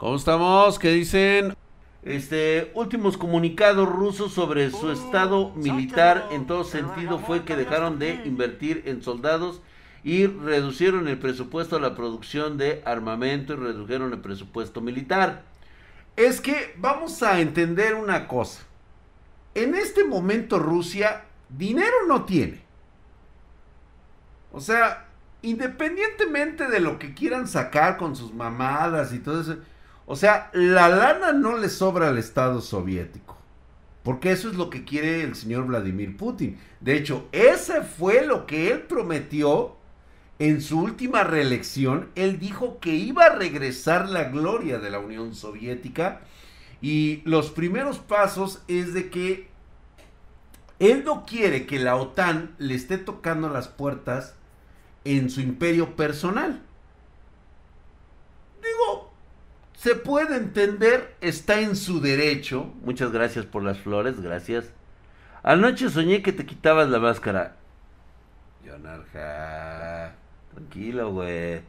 ¿Cómo estamos? ¿Qué dicen? Este, últimos comunicados rusos sobre su estado militar en todo sentido fue que dejaron de invertir en soldados y reducieron el presupuesto a la producción de armamento y redujeron el presupuesto militar. Es que vamos a entender una cosa. En este momento Rusia dinero no tiene. O sea, independientemente de lo que quieran sacar con sus mamadas y todo eso, o sea, la lana no le sobra al Estado soviético. Porque eso es lo que quiere el señor Vladimir Putin. De hecho, ese fue lo que él prometió en su última reelección. Él dijo que iba a regresar la gloria de la Unión Soviética. Y los primeros pasos es de que él no quiere que la OTAN le esté tocando las puertas en su imperio personal. Digo, se puede entender, está en su derecho. Muchas gracias por las flores, gracias. Anoche soñé que te quitabas la máscara. Narja. tranquilo, güey.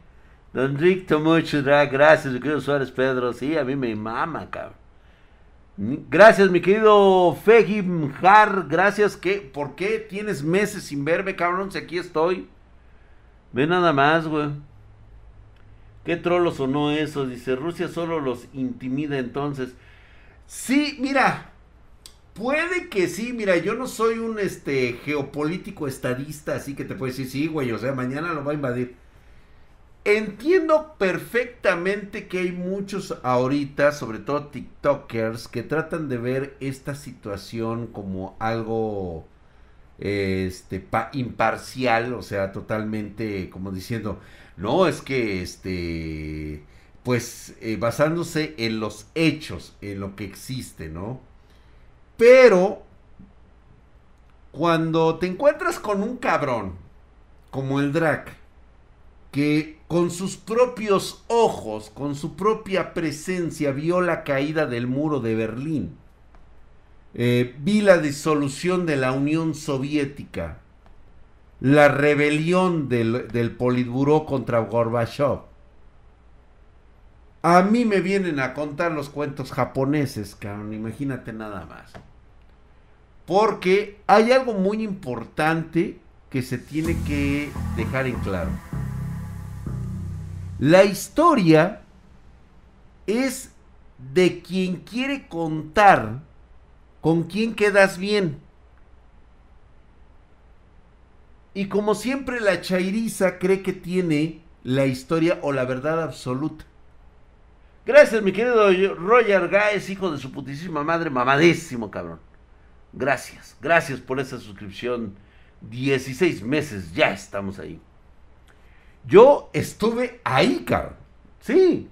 Don Rick mucho, gracias, mi querido Suárez Pedro. Sí, a mí me mama, cabrón. Gracias, mi querido Fegim Har. Gracias, que ¿por qué tienes meses sin verme, cabrón? Si aquí estoy. Ve nada más, güey. ¿Qué trolo sonó eso? Dice, Rusia solo los intimida entonces. Sí, mira, puede que sí, mira, yo no soy un este geopolítico estadista, así que te puedo decir, sí, güey, o sea, mañana lo va a invadir. Entiendo perfectamente que hay muchos ahorita, sobre todo TikTokers, que tratan de ver esta situación como algo este imparcial, o sea, totalmente como diciendo, no, es que este, pues eh, basándose en los hechos, en lo que existe, ¿no? Pero cuando te encuentras con un cabrón como el Drac, que con sus propios ojos, con su propia presencia, vio la caída del muro de Berlín, eh, vi la disolución de la Unión Soviética, la rebelión del, del Politburó contra Gorbachev. A mí me vienen a contar los cuentos japoneses, cabrón, imagínate nada más. Porque hay algo muy importante que se tiene que dejar en claro. La historia es de quien quiere contar con quién quedas bien. Y como siempre la chairiza cree que tiene la historia o la verdad absoluta. Gracias, mi querido Roger Gaes, hijo de su putísima madre, mamadísimo, cabrón. Gracias, gracias por esa suscripción. 16 meses, ya estamos ahí. Yo estuve ahí, cabrón. Sí,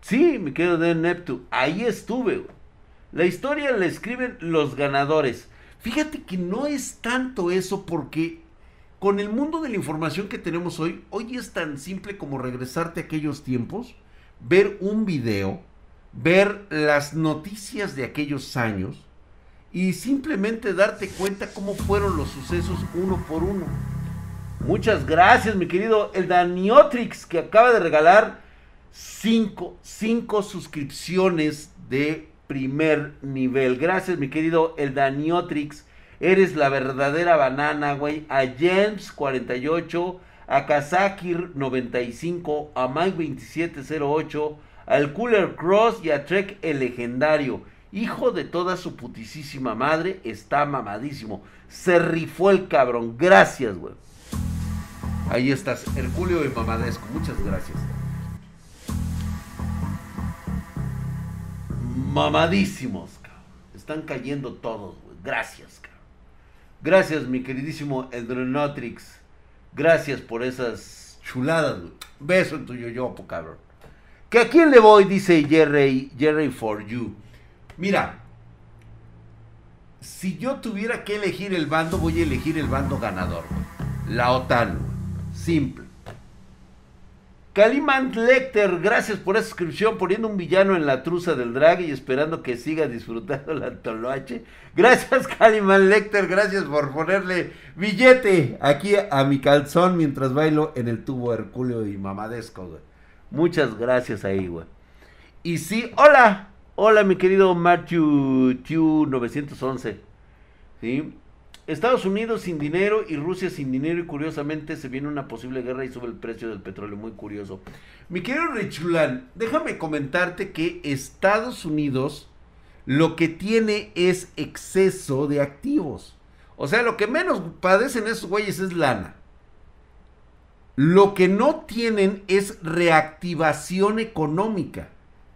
sí, mi querido de Neptune, ahí estuve. La historia la escriben los ganadores. Fíjate que no es tanto eso porque con el mundo de la información que tenemos hoy, hoy es tan simple como regresarte a aquellos tiempos, ver un video, ver las noticias de aquellos años y simplemente darte cuenta cómo fueron los sucesos uno por uno. Muchas gracias, mi querido El Daniotrix, que acaba de regalar cinco, cinco suscripciones de primer nivel. Gracias, mi querido El Daniotrix. Eres la verdadera banana, güey. A James48, a Kazakir 95, a Mike2708, al Cooler Cross y a Trek el legendario. Hijo de toda su putisísima madre, está mamadísimo. Se rifó el cabrón. Gracias, güey. Ahí estás, Herculeo y Mamadesco. Muchas gracias. Mamadísimos, cabrón. Están cayendo todos, güey. Gracias, cabrón. Gracias, mi queridísimo Edronotrix. Gracias por esas chuladas, Beso en tu yoyopo, cabrón. ¿Que a quién le voy? Dice Jerry, Jerry for you. Mira, si yo tuviera que elegir el bando, voy a elegir el bando ganador. La OTAN. Simple. Calimant Lecter, gracias por esa suscripción, poniendo un villano en la truza del drag y esperando que siga disfrutando la toloache. Gracias, Calimant Lecter, gracias por ponerle billete aquí a mi calzón mientras bailo en el tubo Herculeo y mamadesco, güey. Muchas gracias ahí, güey. Y sí, hola, hola mi querido Matthew 911. ¿Sí? Estados Unidos sin dinero y Rusia sin dinero y curiosamente se viene una posible guerra y sube el precio del petróleo, muy curioso. Mi querido Richulán, déjame comentarte que Estados Unidos lo que tiene es exceso de activos. O sea, lo que menos padecen esos güeyes es lana. Lo que no tienen es reactivación económica,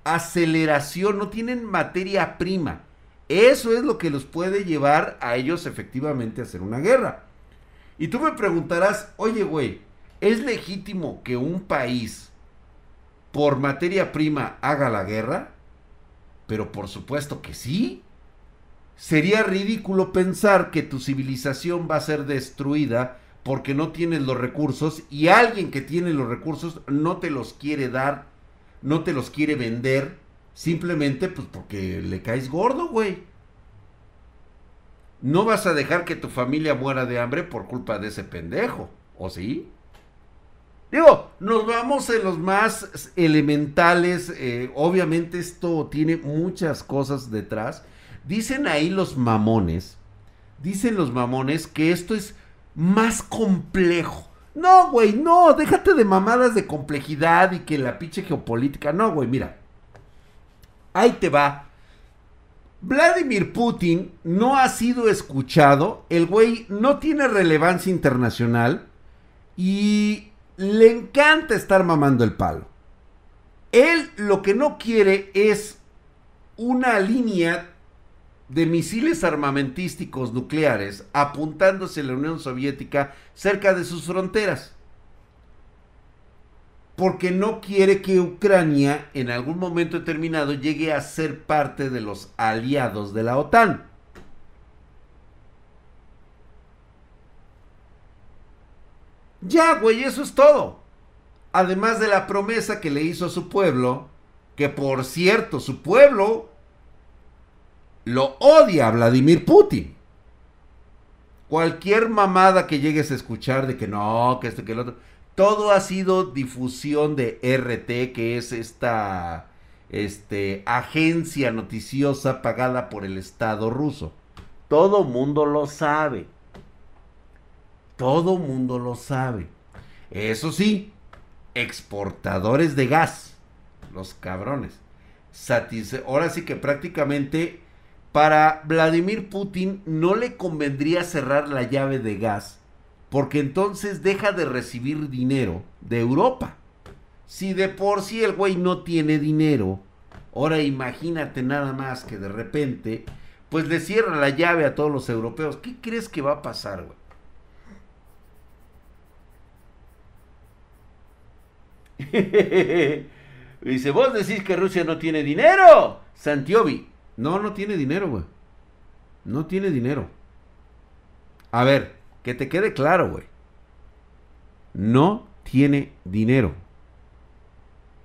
aceleración, no tienen materia prima. Eso es lo que los puede llevar a ellos efectivamente a hacer una guerra. Y tú me preguntarás, oye güey, ¿es legítimo que un país por materia prima haga la guerra? Pero por supuesto que sí. Sería ridículo pensar que tu civilización va a ser destruida porque no tienes los recursos y alguien que tiene los recursos no te los quiere dar, no te los quiere vender Simplemente pues porque le caes gordo, güey. No vas a dejar que tu familia muera de hambre por culpa de ese pendejo, ¿o sí? Digo, nos vamos en los más elementales. Eh, obviamente esto tiene muchas cosas detrás. Dicen ahí los mamones. Dicen los mamones que esto es más complejo. No, güey, no, déjate de mamadas de complejidad y que la pinche geopolítica. No, güey, mira. Ahí te va. Vladimir Putin no ha sido escuchado, el güey no tiene relevancia internacional y le encanta estar mamando el palo. Él lo que no quiere es una línea de misiles armamentísticos nucleares apuntándose a la Unión Soviética cerca de sus fronteras porque no quiere que Ucrania en algún momento determinado llegue a ser parte de los aliados de la OTAN. Ya, güey, eso es todo. Además de la promesa que le hizo a su pueblo, que por cierto, su pueblo lo odia a Vladimir Putin. Cualquier mamada que llegues a escuchar de que no, que esto, que el otro todo ha sido difusión de RT, que es esta este, agencia noticiosa pagada por el Estado ruso. Todo mundo lo sabe. Todo mundo lo sabe. Eso sí, exportadores de gas. Los cabrones. Ahora sí que prácticamente para Vladimir Putin no le convendría cerrar la llave de gas porque entonces deja de recibir dinero de Europa. Si de por sí el güey no tiene dinero, ahora imagínate nada más que de repente, pues le cierra la llave a todos los europeos. ¿Qué crees que va a pasar, güey? Dice, vos decís que Rusia no tiene dinero, Santiovi. No, no tiene dinero, güey. No tiene dinero. A ver, que te quede claro, güey. No tiene dinero.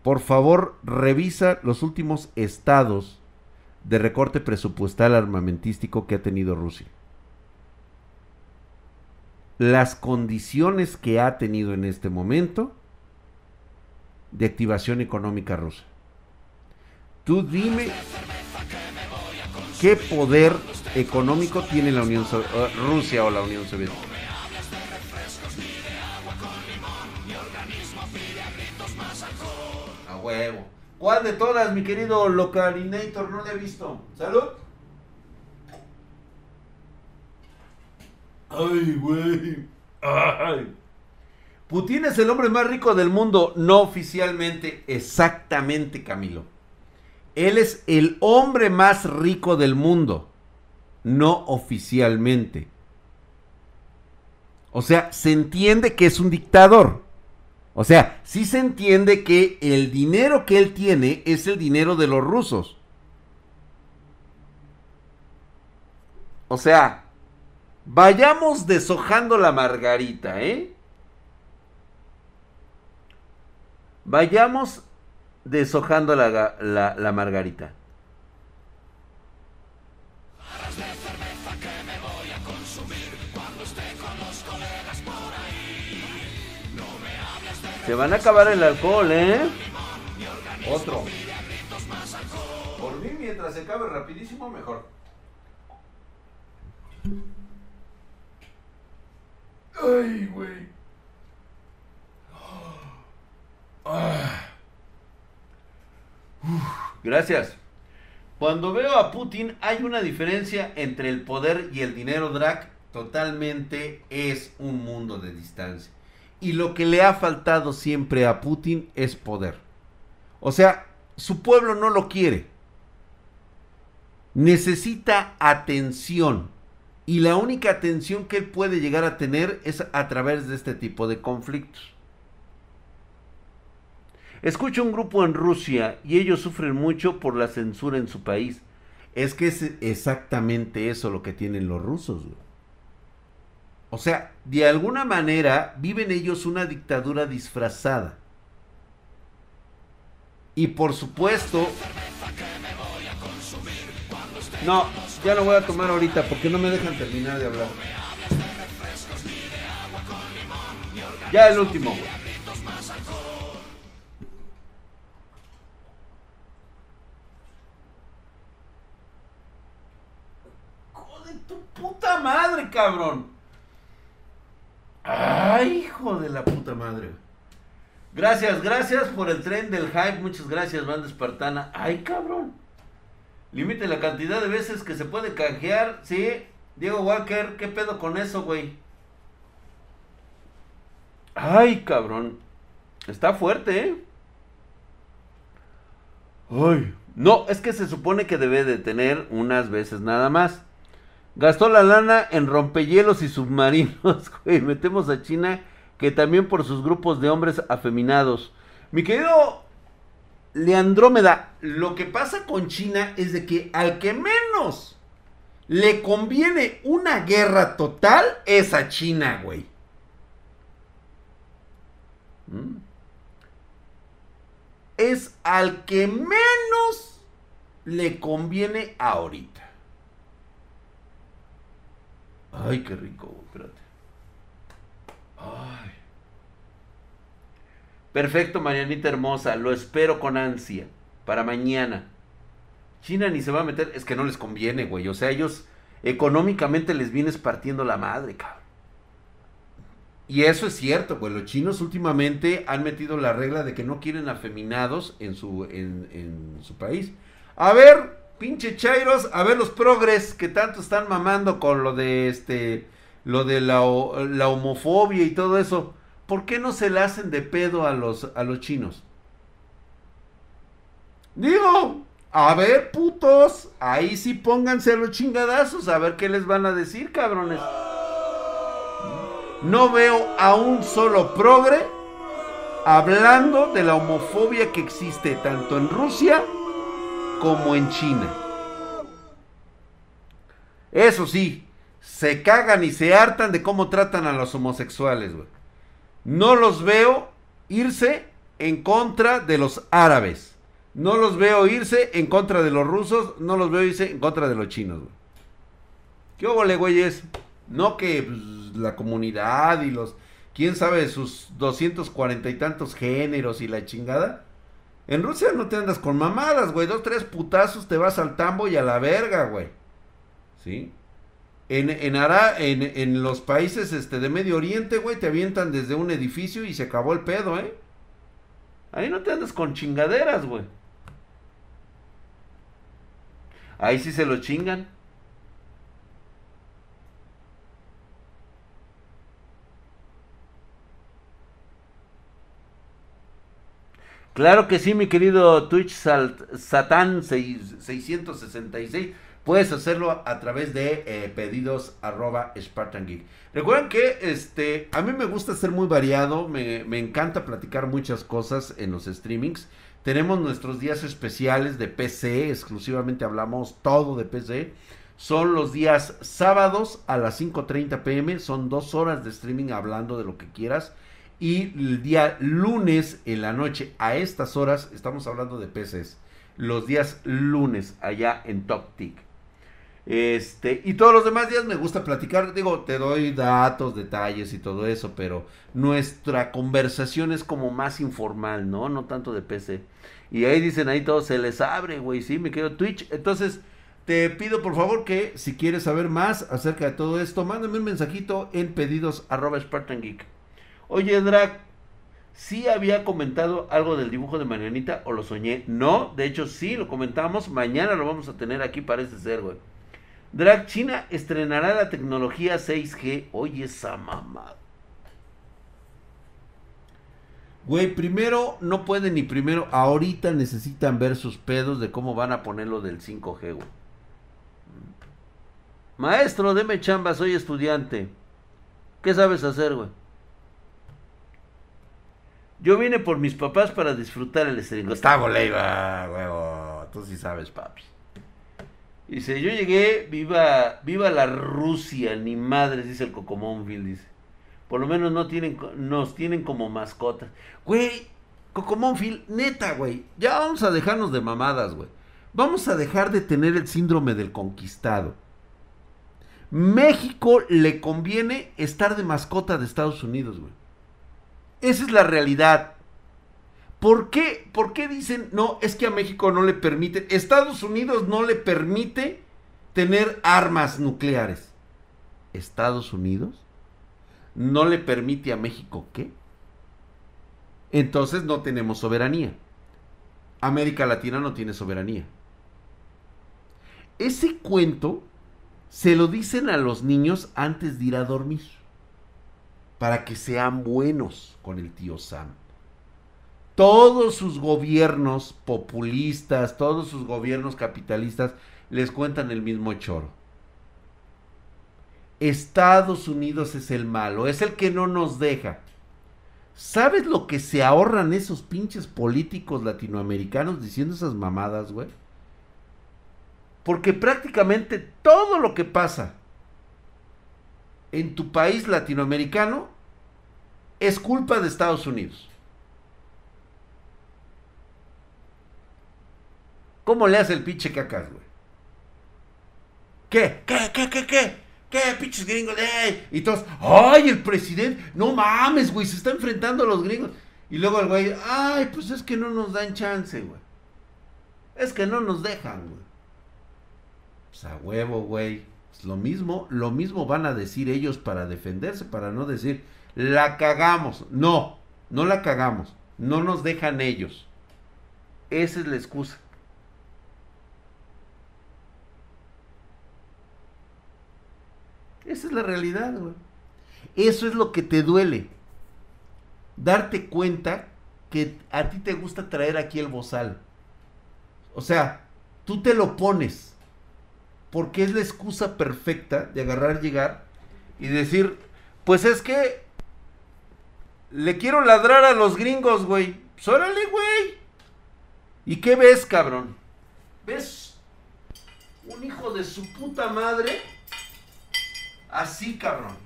Por favor, revisa los últimos estados de recorte presupuestal armamentístico que ha tenido Rusia. Las condiciones que ha tenido en este momento de activación económica rusa. Tú dime qué poder económico tiene la Unión eh, Rusia o la Unión Soviética. Huevo. ¿Cuál de todas, mi querido Localinator? No le he visto. Salud. Ay, güey. Ay. Putin es el hombre más rico del mundo, no oficialmente, exactamente, Camilo. Él es el hombre más rico del mundo, no oficialmente. O sea, se entiende que es un dictador. O sea, sí se entiende que el dinero que él tiene es el dinero de los rusos. O sea, vayamos deshojando la margarita, ¿eh? Vayamos deshojando la, la, la margarita. Se van a acabar el alcohol, ¿eh? Otro. Por mí, mientras se acabe rapidísimo, mejor. Ay, güey. Ah. gracias. Cuando veo a Putin hay una diferencia entre el poder y el dinero drag. Totalmente es un mundo de distancia. Y lo que le ha faltado siempre a Putin es poder. O sea, su pueblo no lo quiere. Necesita atención. Y la única atención que él puede llegar a tener es a través de este tipo de conflictos. Escucho un grupo en Rusia y ellos sufren mucho por la censura en su país. Es que es exactamente eso lo que tienen los rusos. O sea, de alguna manera viven ellos una dictadura disfrazada. Y por supuesto... No, ya no voy a tomar ahorita porque no me dejan terminar de hablar. Ya el último. Joder, tu puta madre, cabrón. Ay, hijo de la puta madre. Gracias, gracias por el tren del hype. Muchas gracias, banda espartana. Ay, cabrón. Límite la cantidad de veces que se puede canjear. Sí, Diego Walker, ¿qué pedo con eso, güey? Ay, cabrón. Está fuerte, ¿eh? Ay. No, es que se supone que debe de tener unas veces nada más. Gastó la lana en rompehielos y submarinos, güey. Metemos a China que también por sus grupos de hombres afeminados. Mi querido Leandrómeda, lo que pasa con China es de que al que menos le conviene una guerra total es a China, güey. ¿Mm? Es al que menos le conviene ahorita. Ay, qué rico, espérate. Ay. Perfecto, Marianita hermosa. Lo espero con ansia. Para mañana. China ni se va a meter. Es que no les conviene, güey. O sea, ellos económicamente les vienes partiendo la madre, cabrón. Y eso es cierto, güey. Los chinos últimamente han metido la regla de que no quieren afeminados en su, en, en su país. A ver, pinche chairos, a ver los progres que tanto están mamando con lo de este lo de la, homofobia y todo eso, ¿por qué no se le hacen de pedo a los, a los chinos? Digo, a ver, putos, ahí sí pónganse los chingadazos, a ver qué les van a decir, cabrones. No veo a un solo progre hablando de la homofobia que existe tanto en Rusia como en China. Eso sí, se cagan y se hartan de cómo tratan a los homosexuales, güey. No los veo irse en contra de los árabes. No los veo irse en contra de los rusos. No los veo irse en contra de los chinos, güey. ¿Qué güey, güeyes? No que pues, la comunidad y los... ¿Quién sabe sus 240 y tantos géneros y la chingada? En Rusia no te andas con mamadas, güey. Dos, tres putazos te vas al tambo y a la verga, güey. ¿Sí? En, en, en, los países este, de Medio Oriente, güey, te avientan desde un edificio y se acabó el pedo, ¿eh? Ahí no te andas con chingaderas, güey. Ahí sí se lo chingan. Claro que sí, mi querido Twitch Satan 666. Puedes hacerlo a través de eh, pedidos arroba Spartan Geek. Recuerden que este, a mí me gusta ser muy variado, me, me encanta platicar muchas cosas en los streamings. Tenemos nuestros días especiales de PC, exclusivamente hablamos todo de PC. Son los días sábados a las 5.30 pm, son dos horas de streaming hablando de lo que quieras. Y el día lunes en la noche a estas horas estamos hablando de PCs. Los días lunes allá en Top Tick. Este, y todos los demás días me gusta platicar, digo, te doy datos, detalles y todo eso, pero nuestra conversación es como más informal, ¿no? No tanto de PC. Y ahí dicen, ahí todo se les abre, güey, sí, me quedo Twitch. Entonces, te pido por favor que si quieres saber más acerca de todo esto, mándame un mensajito en pedidos Spartan Geek. Oye, Drag, ¿sí había comentado algo del dibujo de Marianita o lo soñé? No, de hecho sí, lo comentamos. Mañana lo vamos a tener aquí, parece ser, güey. Drag China estrenará la tecnología 6G. Oye, esa mamada. Güey, primero no pueden ni primero, ahorita necesitan ver sus pedos de cómo van a ponerlo del 5G, güey. Maestro, deme chamba, soy estudiante. ¿Qué sabes hacer, güey? Yo vine por mis papás para disfrutar el estringo. Está boleiva, huevo. Tú sí sabes, papi. Dice, yo llegué, viva, viva la Rusia, ni madres, dice el Cocomónville, dice. Por lo menos no tienen, nos tienen como mascotas. Güey, Cocomónville, neta, güey. Ya vamos a dejarnos de mamadas, güey. Vamos a dejar de tener el síndrome del conquistado. México le conviene estar de mascota de Estados Unidos, güey. Esa es la realidad. ¿Por qué? ¿Por qué dicen, no, es que a México no le permite, Estados Unidos no le permite tener armas nucleares? ¿Estados Unidos no le permite a México qué? Entonces no tenemos soberanía. América Latina no tiene soberanía. Ese cuento se lo dicen a los niños antes de ir a dormir. Para que sean buenos con el tío Sam todos sus gobiernos populistas, todos sus gobiernos capitalistas les cuentan el mismo choro. Estados Unidos es el malo, es el que no nos deja. ¿Sabes lo que se ahorran esos pinches políticos latinoamericanos diciendo esas mamadas, güey? Porque prácticamente todo lo que pasa en tu país latinoamericano es culpa de Estados Unidos. ¿Cómo le hace el pinche cacas, güey? ¿Qué? ¿Qué? ¿Qué? ¿Qué? ¿Qué? ¿Qué? Pinches gringos. ¡Ey! Y todos, ¡ay, el presidente! No mames, güey, se está enfrentando a los gringos. Y luego el güey, ¡ay, pues es que no nos dan chance, güey! Es que no nos dejan, güey. Pues a huevo, güey. Lo mismo, lo mismo van a decir ellos para defenderse, para no decir, la cagamos. No, no la cagamos. No nos dejan ellos. Esa es la excusa. Esa es la realidad, güey. Eso es lo que te duele. Darte cuenta que a ti te gusta traer aquí el bozal. O sea, tú te lo pones. Porque es la excusa perfecta de agarrar, llegar y decir, pues es que le quiero ladrar a los gringos, güey. Pues órale, güey. ¿Y qué ves, cabrón? ¿Ves un hijo de su puta madre? Así, cabrón.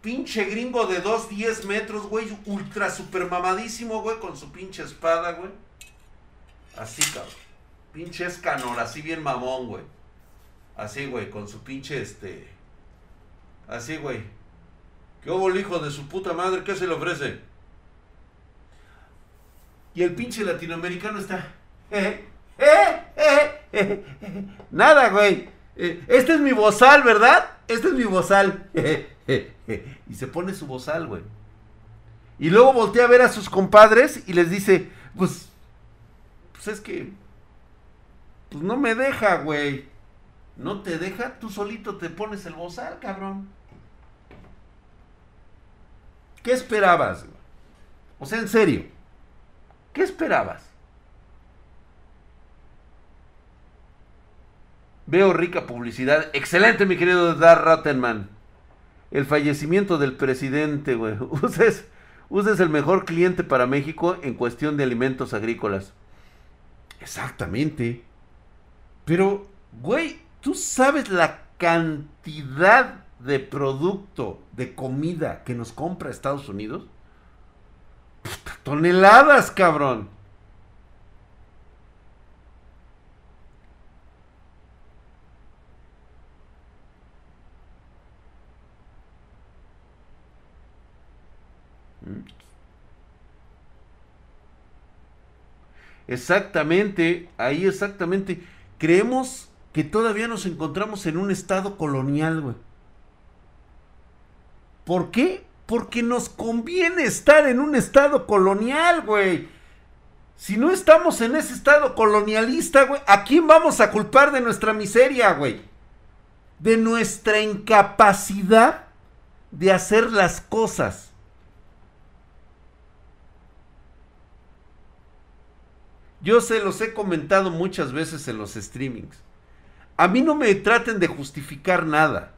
Pinche gringo de 2, 10 metros, güey. Ultra super mamadísimo, güey. Con su pinche espada, güey. Así, cabrón. Pinche escanor, así bien mamón, güey. Así, güey, con su pinche este. Así, güey. ¿Qué hubo el hijo de su puta madre? ¿Qué se le ofrece? Y el pinche latinoamericano está. Eh, eh, eh, eh Nada, güey. Eh, este es mi bozal, ¿verdad? Este es mi bozal. y se pone su bozal, güey. Y luego voltea a ver a sus compadres y les dice, pues, pues es que, pues no me deja, güey. No te deja, tú solito te pones el bozal, cabrón. ¿Qué esperabas? O sea, en serio, ¿qué esperabas? Veo rica publicidad. Excelente, mi querido Dar Rottenman. El fallecimiento del presidente, güey. Uses, uses el mejor cliente para México en cuestión de alimentos agrícolas. Exactamente. Pero, güey, tú sabes la cantidad de producto, de comida que nos compra Estados Unidos. Puta, toneladas, cabrón. Exactamente, ahí exactamente. Creemos que todavía nos encontramos en un estado colonial, güey. ¿Por qué? Porque nos conviene estar en un estado colonial, güey. Si no estamos en ese estado colonialista, güey, ¿a quién vamos a culpar de nuestra miseria, güey? De nuestra incapacidad de hacer las cosas. Yo se los he comentado muchas veces en los streamings. A mí no me traten de justificar nada.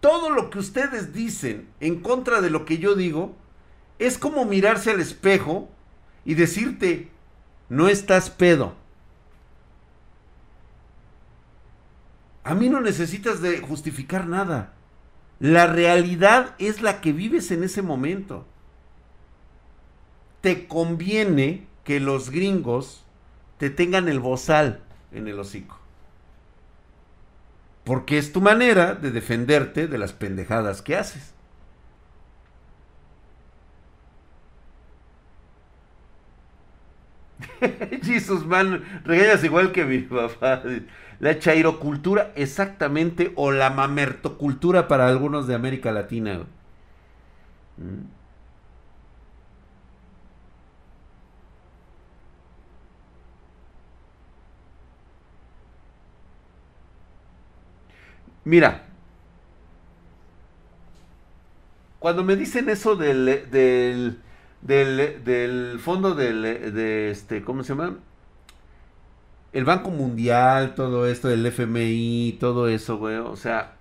Todo lo que ustedes dicen en contra de lo que yo digo es como mirarse al espejo y decirte, no estás pedo. A mí no necesitas de justificar nada. La realidad es la que vives en ese momento. Te conviene que los gringos te tengan el bozal en el hocico. Porque es tu manera de defenderte de las pendejadas que haces. Jesus, man, regañas igual que mi papá. La chairocultura, exactamente, o la mamertocultura para algunos de América Latina. Mm. Mira, cuando me dicen eso del, del del, fondo del, de este, ¿cómo se llama? El Banco Mundial, todo esto, del FMI, todo eso, güey. O sea,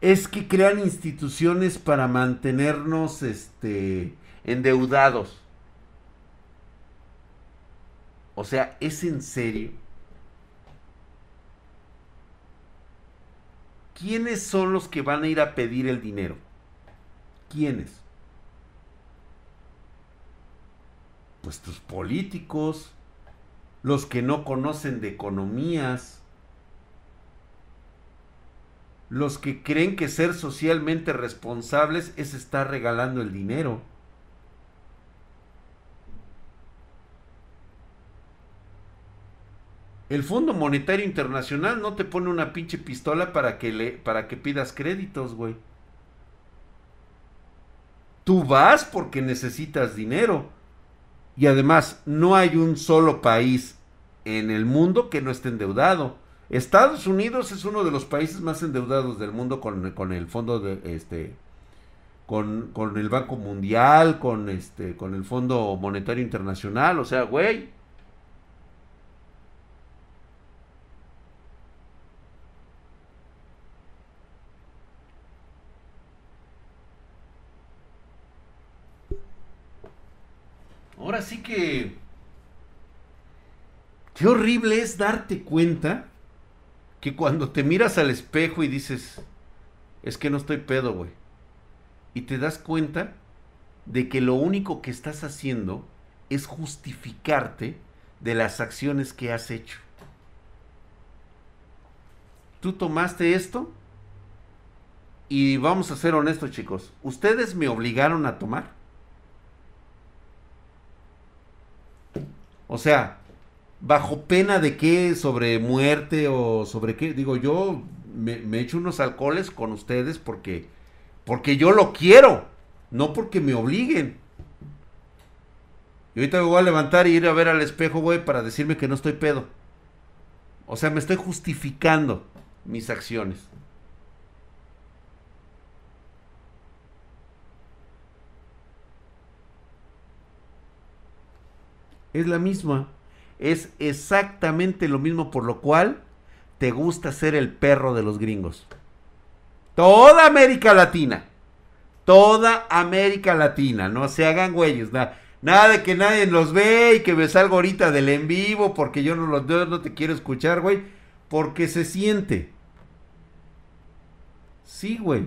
es que crean instituciones para mantenernos, este, endeudados. O sea, ¿es en serio? ¿Quiénes son los que van a ir a pedir el dinero? ¿Quiénes? pues tus políticos, los que no conocen de economías, los que creen que ser socialmente responsables es estar regalando el dinero. El Fondo Monetario Internacional no te pone una pinche pistola para que le para que pidas créditos, güey. Tú vas porque necesitas dinero. Y además, no hay un solo país en el mundo que no esté endeudado. Estados Unidos es uno de los países más endeudados del mundo con, con el fondo de este con, con, el Banco Mundial, con este con el Fondo Monetario Internacional, o sea, güey, Ahora sí que... Qué horrible es darte cuenta que cuando te miras al espejo y dices, es que no estoy pedo, güey. Y te das cuenta de que lo único que estás haciendo es justificarte de las acciones que has hecho. Tú tomaste esto y vamos a ser honestos chicos, ustedes me obligaron a tomar. O sea, bajo pena de qué, sobre muerte o sobre qué. Digo, yo me, echo unos alcoholes con ustedes porque, porque yo lo quiero, no porque me obliguen. Y ahorita me voy a levantar y ir a ver al espejo, güey, para decirme que no estoy pedo. O sea, me estoy justificando mis acciones. Es la misma. Es exactamente lo mismo por lo cual te gusta ser el perro de los gringos. Toda América Latina. Toda América Latina. No se hagan güeyes. Nada, nada de que nadie los ve y que me salgo ahorita del en vivo porque yo no, los, yo no te quiero escuchar, güey. Porque se siente. Sí, güey.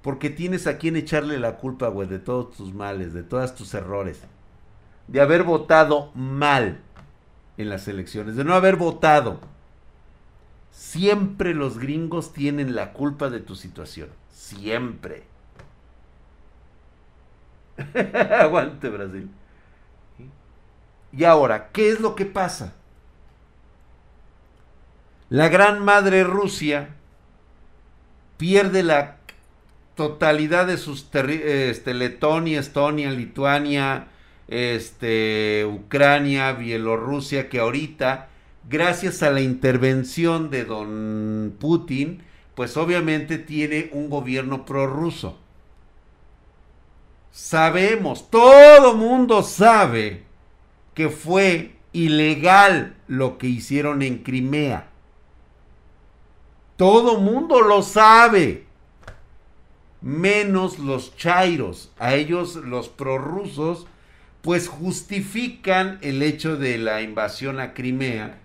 Porque tienes a quien echarle la culpa, güey, de todos tus males, de todos tus errores de haber votado mal en las elecciones, de no haber votado. Siempre los gringos tienen la culpa de tu situación. Siempre. Aguante Brasil. Y ahora, ¿qué es lo que pasa? La gran madre Rusia pierde la totalidad de sus este, Letonia, Estonia, Lituania, este, Ucrania, Bielorrusia, que ahorita, gracias a la intervención de don Putin, pues obviamente tiene un gobierno prorruso. Sabemos, todo mundo sabe que fue ilegal lo que hicieron en Crimea. Todo mundo lo sabe. Menos los chairos. A ellos los prorrusos pues justifican el hecho de la invasión a Crimea,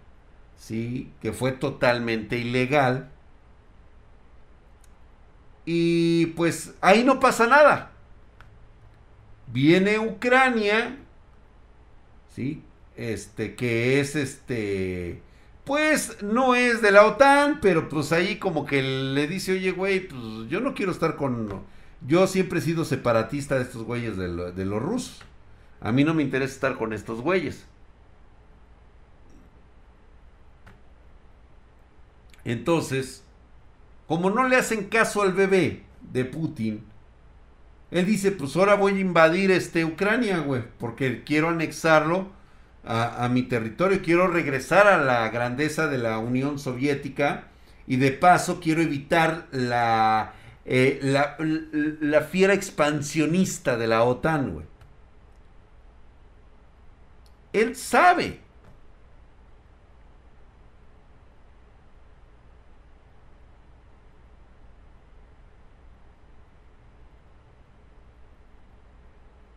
¿sí? que fue totalmente ilegal. Y pues ahí no pasa nada. Viene Ucrania, ¿sí? Este, que es este, pues no es de la OTAN, pero pues ahí como que le dice, oye, güey, pues yo no quiero estar con... Yo siempre he sido separatista de estos güeyes de, de los rusos. A mí no me interesa estar con estos güeyes. Entonces, como no le hacen caso al bebé de Putin, él dice, pues ahora voy a invadir este Ucrania, güey, porque quiero anexarlo a, mi territorio, quiero regresar a la grandeza de la Unión Soviética y de paso quiero evitar la, eh, la, la fiera expansionista de la OTAN, güey. Él sabe.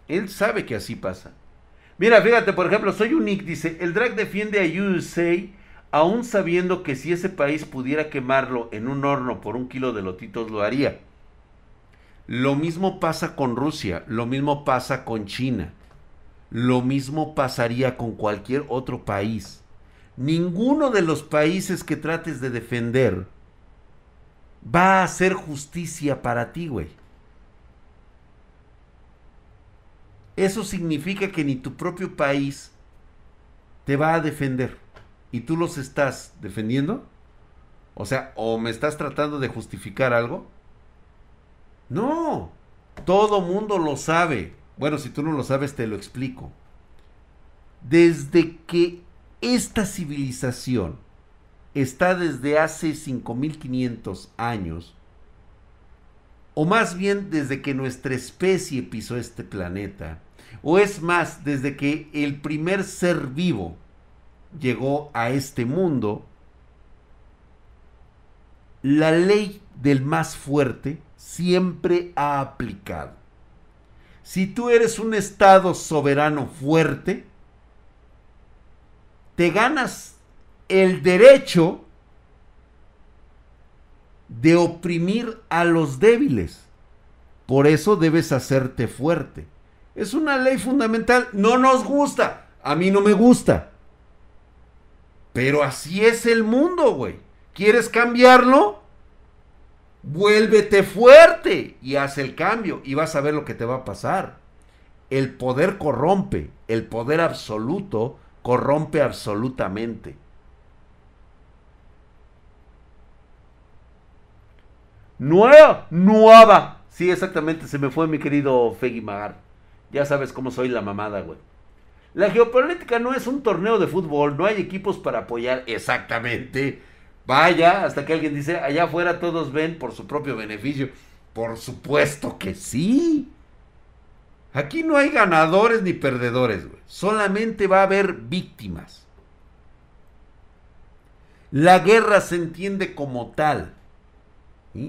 Él sabe que así pasa. Mira, fíjate, por ejemplo, soy un Nick, dice, el drag defiende a USA aún sabiendo que si ese país pudiera quemarlo en un horno por un kilo de lotitos lo haría. Lo mismo pasa con Rusia, lo mismo pasa con China. Lo mismo pasaría con cualquier otro país. Ninguno de los países que trates de defender va a hacer justicia para ti, güey. Eso significa que ni tu propio país te va a defender. ¿Y tú los estás defendiendo? O sea, ¿o me estás tratando de justificar algo? No, todo mundo lo sabe. Bueno, si tú no lo sabes, te lo explico. Desde que esta civilización está desde hace 5500 años, o más bien desde que nuestra especie pisó este planeta, o es más, desde que el primer ser vivo llegó a este mundo, la ley del más fuerte siempre ha aplicado. Si tú eres un Estado soberano fuerte, te ganas el derecho de oprimir a los débiles. Por eso debes hacerte fuerte. Es una ley fundamental. No nos gusta. A mí no me gusta. Pero así es el mundo, güey. ¿Quieres cambiarlo? Vuélvete fuerte y haz el cambio y vas a ver lo que te va a pasar. El poder corrompe, el poder absoluto corrompe absolutamente. Nueva, nueva. Sí, exactamente, se me fue mi querido Feggy Magar. Ya sabes cómo soy la mamada, güey. La geopolítica no es un torneo de fútbol, no hay equipos para apoyar exactamente. Vaya, hasta que alguien dice, allá afuera todos ven por su propio beneficio. Por supuesto que sí. Aquí no hay ganadores ni perdedores. Solamente va a haber víctimas. La guerra se entiende como tal.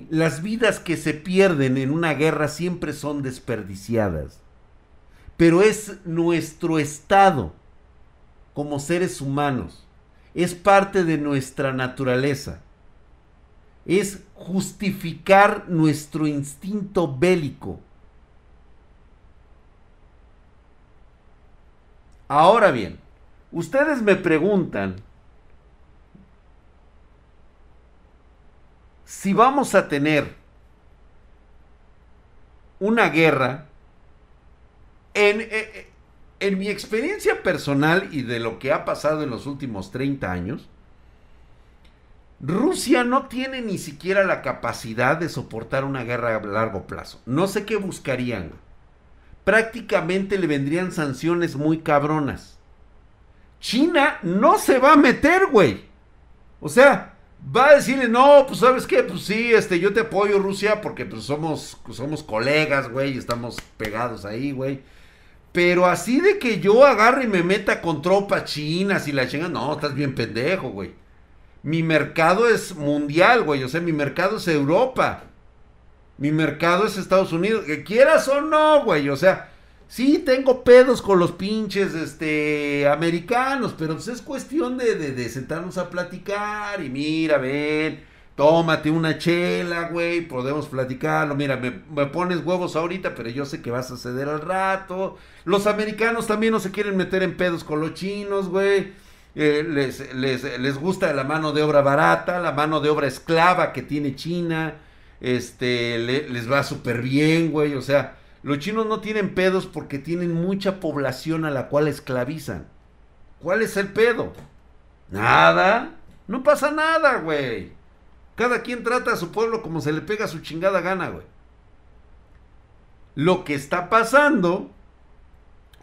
Las vidas que se pierden en una guerra siempre son desperdiciadas. Pero es nuestro estado como seres humanos. Es parte de nuestra naturaleza. Es justificar nuestro instinto bélico Ahora bien, ustedes me preguntan si vamos a tener una guerra En, eh, eh, en mi experiencia personal y de lo que ha pasado en los últimos 30 años, Rusia no tiene ni siquiera la capacidad de soportar una guerra a largo plazo. No sé qué buscarían. Prácticamente le vendrían sanciones muy cabronas. China no se va a meter, güey. O sea, va a decirle, no, pues sabes qué, pues sí, este, yo te apoyo Rusia porque pues somos, somos colegas, güey, estamos pegados ahí, güey. Pero así de que yo agarre y me meta con tropas chinas y la chinga, no, estás bien pendejo, güey. Mi mercado es mundial, güey. O sea, mi mercado es Europa. Mi mercado es Estados Unidos. Que quieras o no, güey. O sea, sí tengo pedos con los pinches este, americanos, pero pues es cuestión de, de sentarnos a platicar. Y mira, ven Tómate una chela, güey, podemos platicarlo. Mira, me, pones huevos ahorita, pero yo sé que vas a ceder al rato. Los americanos también no se quieren meter en pedos con los chinos, güey. Eh, les, les, gusta la mano de obra barata, la mano de obra esclava que tiene China. Este, les va súper bien, güey. O sea, los chinos no tienen pedos porque tienen mucha población a la cual esclavizan. ¿Cuál es el pedo? Nada. No pasa nada, güey. Cada quien trata a su pueblo como se le pega su chingada gana, güey. Lo que está pasando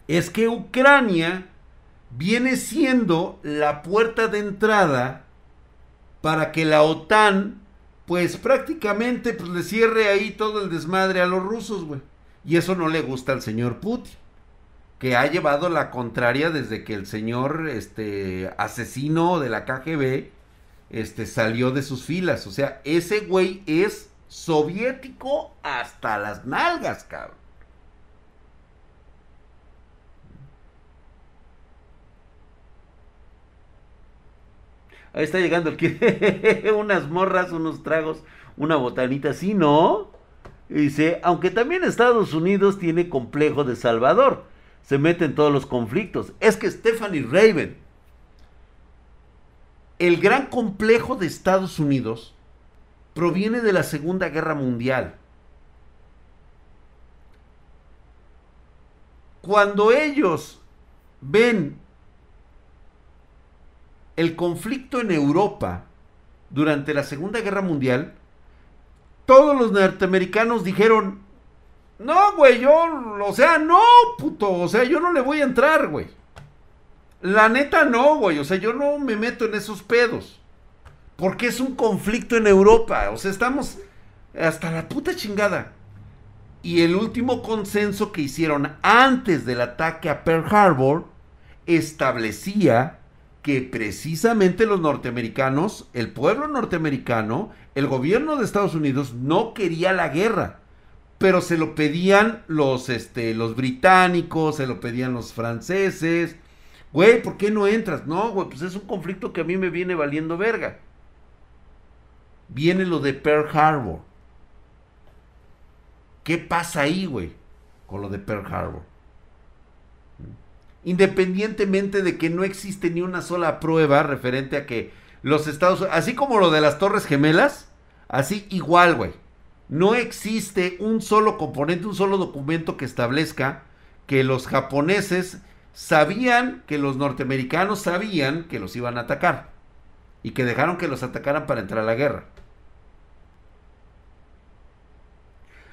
es que Ucrania viene siendo la puerta de entrada para que la OTAN, pues prácticamente pues, le cierre ahí todo el desmadre a los rusos, güey. Y eso no le gusta al señor Putin, que ha llevado la contraria desde que el señor este, asesino de la KGB este, salió de sus filas. O sea, ese güey es soviético hasta las nalgas, cabrón. Ahí está llegando el que unas morras, unos tragos, una botanita, sí, ¿no? dice, aunque también Estados Unidos tiene complejo de Salvador, se mete en todos los conflictos. Es que Stephanie Raven, el gran complejo de Estados Unidos proviene de la Segunda Guerra Mundial. Cuando ellos ven el conflicto en Europa durante la Segunda Guerra Mundial, todos los norteamericanos dijeron, no, güey, yo, o sea, no, puto, o sea, yo no le voy a entrar, güey. La neta no, güey. O sea, yo no me meto en esos pedos. Porque es un conflicto en Europa. O sea, estamos hasta la puta chingada. Y el último consenso que hicieron antes del ataque a Pearl Harbor establecía que precisamente los norteamericanos, el pueblo norteamericano, el gobierno de Estados Unidos no quería la guerra, pero se lo pedían los, este, los británicos, se lo pedían los franceses, Güey, ¿por qué no entras? No, güey, pues es un conflicto que a mí me viene valiendo verga. Viene lo de Pearl Harbor. ¿Qué pasa ahí, güey? Con lo de Pearl Harbor. Independientemente de que no existe ni una sola prueba referente a que los Estados Unidos, así como lo de las Torres Gemelas, así igual, güey. No existe un solo componente, un solo documento que establezca que los japoneses sabían que los norteamericanos sabían que los iban a atacar y que dejaron que los atacaran para entrar a la guerra.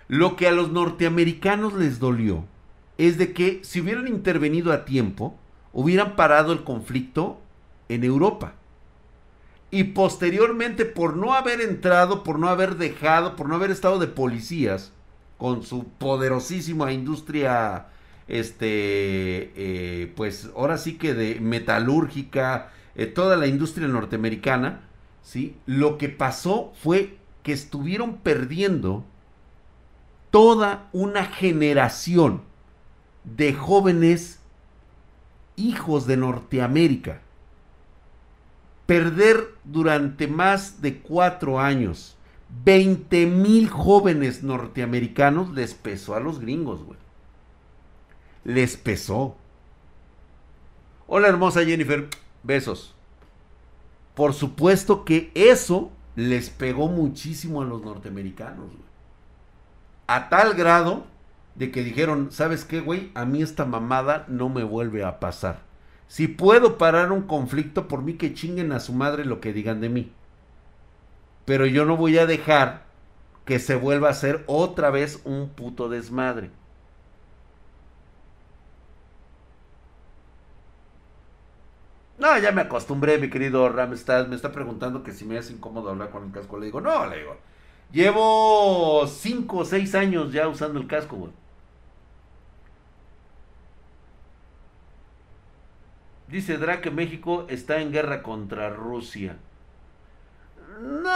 Lo que a los norteamericanos les dolió es de que si hubieran intervenido a tiempo, hubieran parado el conflicto en Europa. Y posteriormente, por no haber entrado, por no haber dejado, por no haber estado de policías, con su poderosísima industria este, eh, pues ahora sí que de metalúrgica, eh, toda la industria norteamericana, ¿sí? Lo que pasó fue que estuvieron perdiendo toda una generación de jóvenes hijos de Norteamérica. Perder durante más de cuatro años 20 mil jóvenes norteamericanos les pesó a los gringos, güey les pesó. Hola hermosa Jennifer, besos. Por supuesto que eso les pegó muchísimo a los norteamericanos. A tal grado de que dijeron, ¿sabes qué, güey? A mí esta mamada no me vuelve a pasar. Si puedo parar un conflicto, por mí que chinguen a su madre lo que digan de mí. Pero yo no voy a dejar que se vuelva a hacer otra vez un puto desmadre. No, ya me acostumbré, mi querido Ramstad. Me está preguntando que si me es incómodo hablar con el casco. Le digo, no, le digo. Llevo 5 o 6 años ya usando el casco, güey. Dice Drake México está en guerra contra Rusia. No.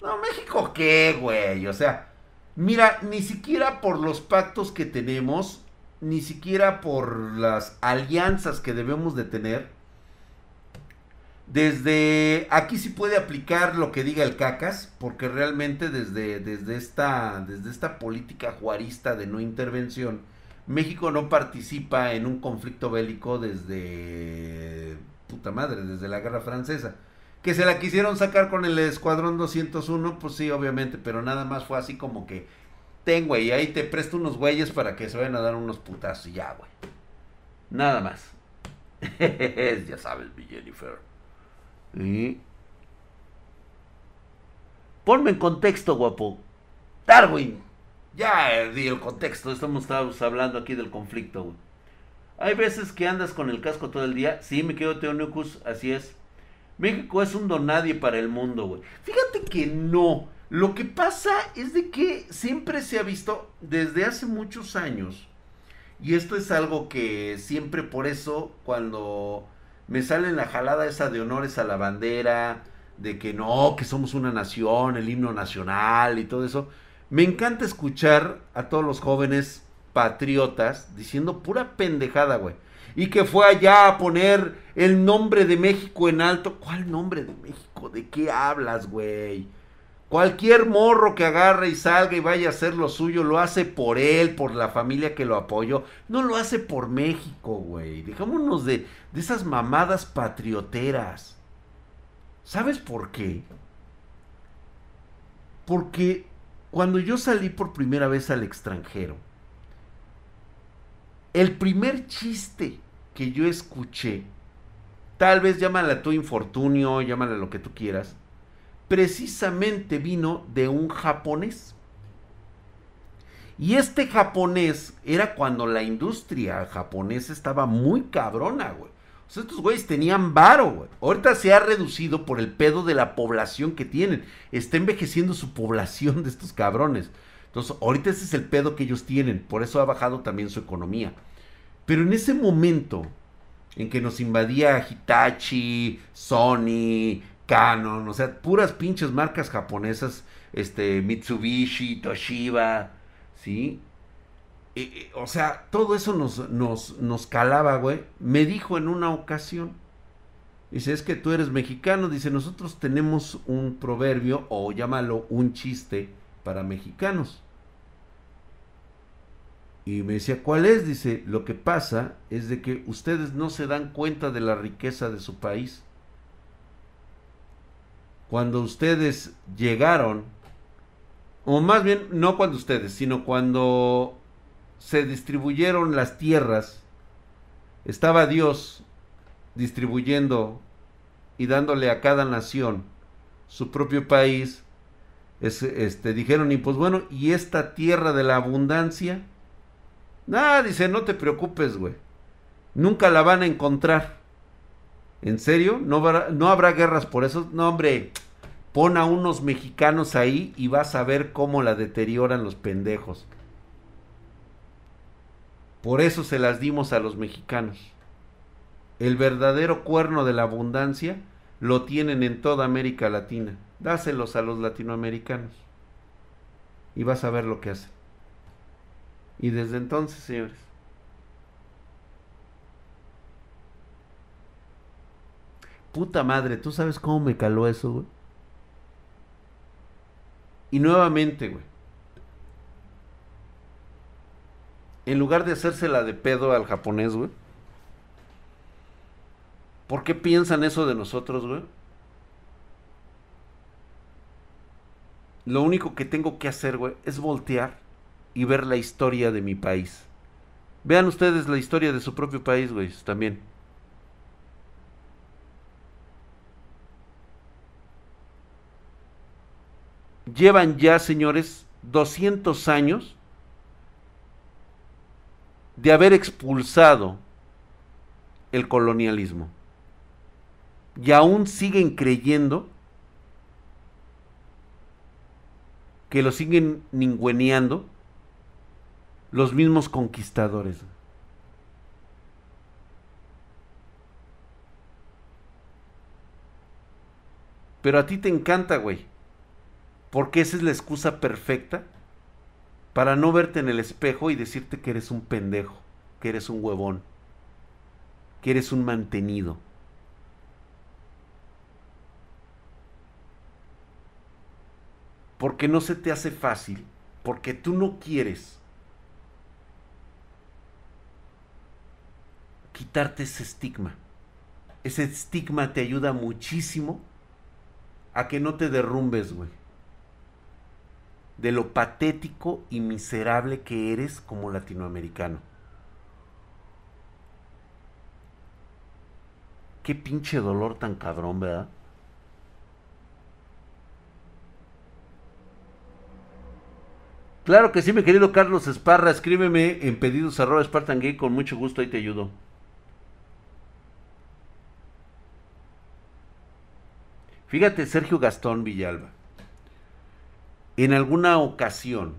No, México qué, güey. O sea, mira, ni siquiera por los pactos que tenemos, ni siquiera por las alianzas que debemos de tener. Desde aquí sí puede aplicar lo que diga el cacas, porque realmente desde, desde, esta, desde esta política juarista de no intervención, México no participa en un conflicto bélico desde puta madre, desde la guerra francesa. Que se la quisieron sacar con el Escuadrón 201, pues sí, obviamente, pero nada más fue así como que, ten, güey, ahí te presto unos güeyes para que se vayan a dar unos putazos y ya, güey. Nada más. ya sabes, mi Jennifer. Ponme en contexto, guapo. Darwin. Ya di el contexto, estamos hablando aquí del conflicto, güey. Hay veces que andas con el casco todo el día. Sí, me quedo Teonucus, así es. México es un donadie para el mundo, güey. Fíjate que no. Lo que pasa es de que siempre se ha visto desde hace muchos años. Y esto es algo que siempre por eso cuando me sale la jalada esa de honores a la bandera, de que no, que somos una nación, el himno nacional y todo eso, me encanta escuchar a todos los jóvenes patriotas diciendo pura pendejada, güey y que fue allá a poner el nombre de México en alto. ¿Cuál nombre de México? ¿De qué hablas, güey? Cualquier morro que agarre y salga y vaya a hacer lo suyo, lo hace por él, por la familia que lo apoyó. No lo hace por México, güey. Dejémonos de, de esas mamadas patrioteras. ¿Sabes por qué? Porque cuando yo salí por primera vez al extranjero, el primer chiste que yo escuché, tal vez llámala tu infortunio, llámala lo que tú quieras, precisamente vino de un japonés. Y este japonés era cuando la industria japonesa estaba muy cabrona, güey. O sea, estos güeyes tenían varo, güey. Ahorita se ha reducido por el pedo de la población que tienen. Está envejeciendo su población de estos cabrones. Entonces, ahorita ese es el pedo que ellos tienen, por eso ha bajado también su economía. Pero en ese momento en que nos invadía Hitachi, Sony, Canon, o sea, puras pinches marcas japonesas, este, Mitsubishi, Toshiba, ¿sí? O sea, todo eso nos, nos, nos calaba, güey. Me dijo en una ocasión, dice, es que tú eres mexicano, dice, nosotros tenemos un proverbio, o llámalo un chiste, para mexicanos. Y me decía, ¿cuál es? Dice, lo que pasa es de que ustedes no se dan cuenta de la riqueza de su país. Cuando ustedes llegaron, o más bien, no cuando ustedes, sino cuando se distribuyeron las tierras, estaba Dios distribuyendo y dándole a cada nación su propio país, este, dijeron, y pues bueno, ¿y esta tierra de la abundancia? Nada, dice, no te preocupes, güey. Nunca la van a encontrar. ¿En serio? ¿No, ¿No habrá guerras por eso? No, hombre. Pon a unos mexicanos ahí y vas a ver cómo la deterioran los pendejos. Por eso se las dimos a los mexicanos. El verdadero cuerno de la abundancia lo tienen en toda América Latina. Dáselos a los latinoamericanos. Y vas a ver lo que hacen. Y desde entonces, señores, puta madre, ¿tú sabes cómo me caló eso, güey? Y nuevamente, güey. En lugar de hacérsela de pedo al japonés, güey. ¿Por qué piensan eso de nosotros, güey? Lo único que tengo que hacer, güey, es voltear y ver la historia de mi país. Vean ustedes la historia de su propio país, güey, también. Llevan ya, señores, 200 años de haber expulsado el colonialismo. Y aún siguen creyendo que lo siguen ningüeneando los mismos conquistadores. Pero a ti te encanta, güey. Porque esa es la excusa perfecta para no verte en el espejo y decirte que eres un pendejo, que eres un huevón, que eres un mantenido. Porque no se te hace fácil, porque tú no quieres quitarte ese estigma. Ese estigma te ayuda muchísimo a que no te derrumbes, güey de lo patético y miserable que eres como latinoamericano. Qué pinche dolor tan cabrón, ¿verdad? Claro que sí, mi querido Carlos Esparra, escríbeme en pedidos arroba Spartan Gay, con mucho gusto ahí te ayudo. Fíjate, Sergio Gastón Villalba. En alguna ocasión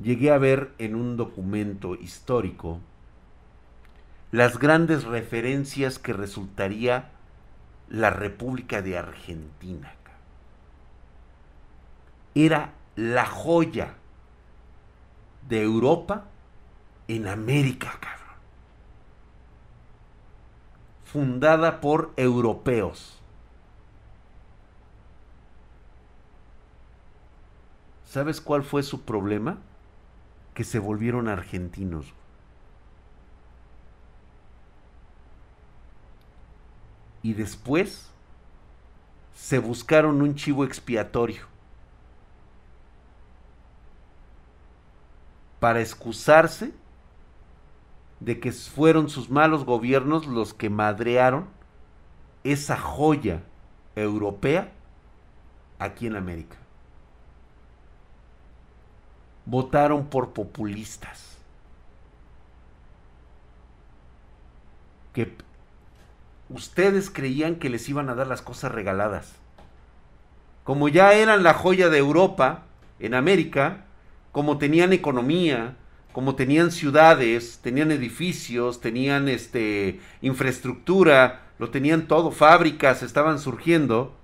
llegué a ver en un documento histórico las grandes referencias que resultaría la República de Argentina. Era la joya de Europa en América, cabrón. Fundada por europeos ¿Sabes cuál fue su problema? Que se volvieron argentinos. Y después se buscaron un chivo expiatorio para excusarse de que fueron sus malos gobiernos los que madrearon esa joya europea aquí en América votaron por populistas. Que ustedes creían que les iban a dar las cosas regaladas. Como ya eran la joya de Europa en América, como tenían economía, como tenían ciudades, tenían edificios, tenían este infraestructura, lo tenían todo, fábricas estaban surgiendo,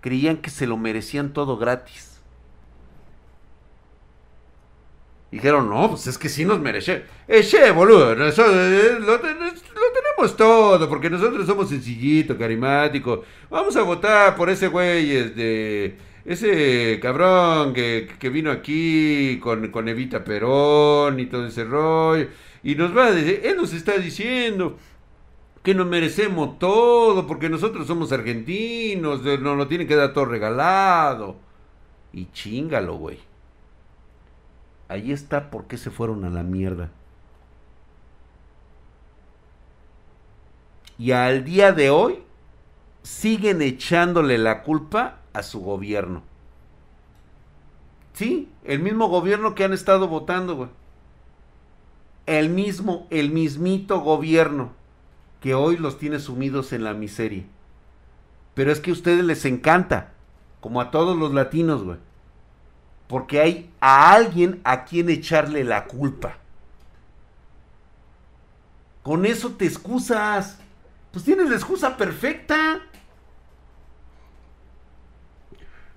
creían que se lo merecían todo gratis. Dijeron, no, pues es que sí nos merece. Eche, boludo, eh, lo, tenemos todo, porque nosotros somos sencillito, carismático. Vamos a votar por ese güey, de ese cabrón que, vino aquí con, con Evita Perón y todo ese rollo. Y nos va a decir, él nos está diciendo que nos merecemos todo, porque nosotros somos argentinos, nos lo tienen que dar todo regalado. Y chingalo, güey. Ahí está por qué se fueron a la mierda. Y al día de hoy siguen echándole la culpa a su gobierno. Sí, el mismo gobierno que han estado votando, güey. El mismo, el mismito gobierno que hoy los tiene sumidos en la miseria. Pero es que a ustedes les encanta, como a todos los latinos, güey porque hay a alguien a quien echarle la culpa. Con eso te excusas. Pues tienes la excusa perfecta.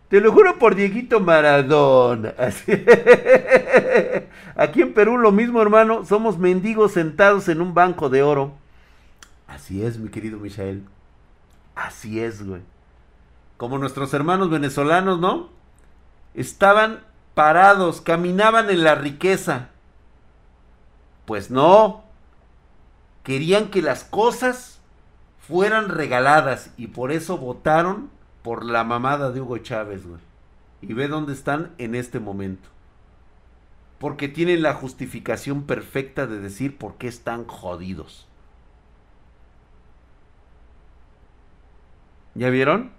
Te lo juro por Dieguito Maradona. Aquí en Perú lo mismo, hermano. Somos mendigos sentados en un banco de oro. Así es, mi querido Michael. Así es, güey. Como nuestros hermanos venezolanos, ¿no? Estaban parados, caminaban en la riqueza. Pues no, querían que las cosas fueran regaladas y por eso votaron por la mamada de Hugo Chávez, güey. Y ve dónde están en este momento. porque tienen la justificación perfecta de decir por qué están jodidos. ¿Ya vieron?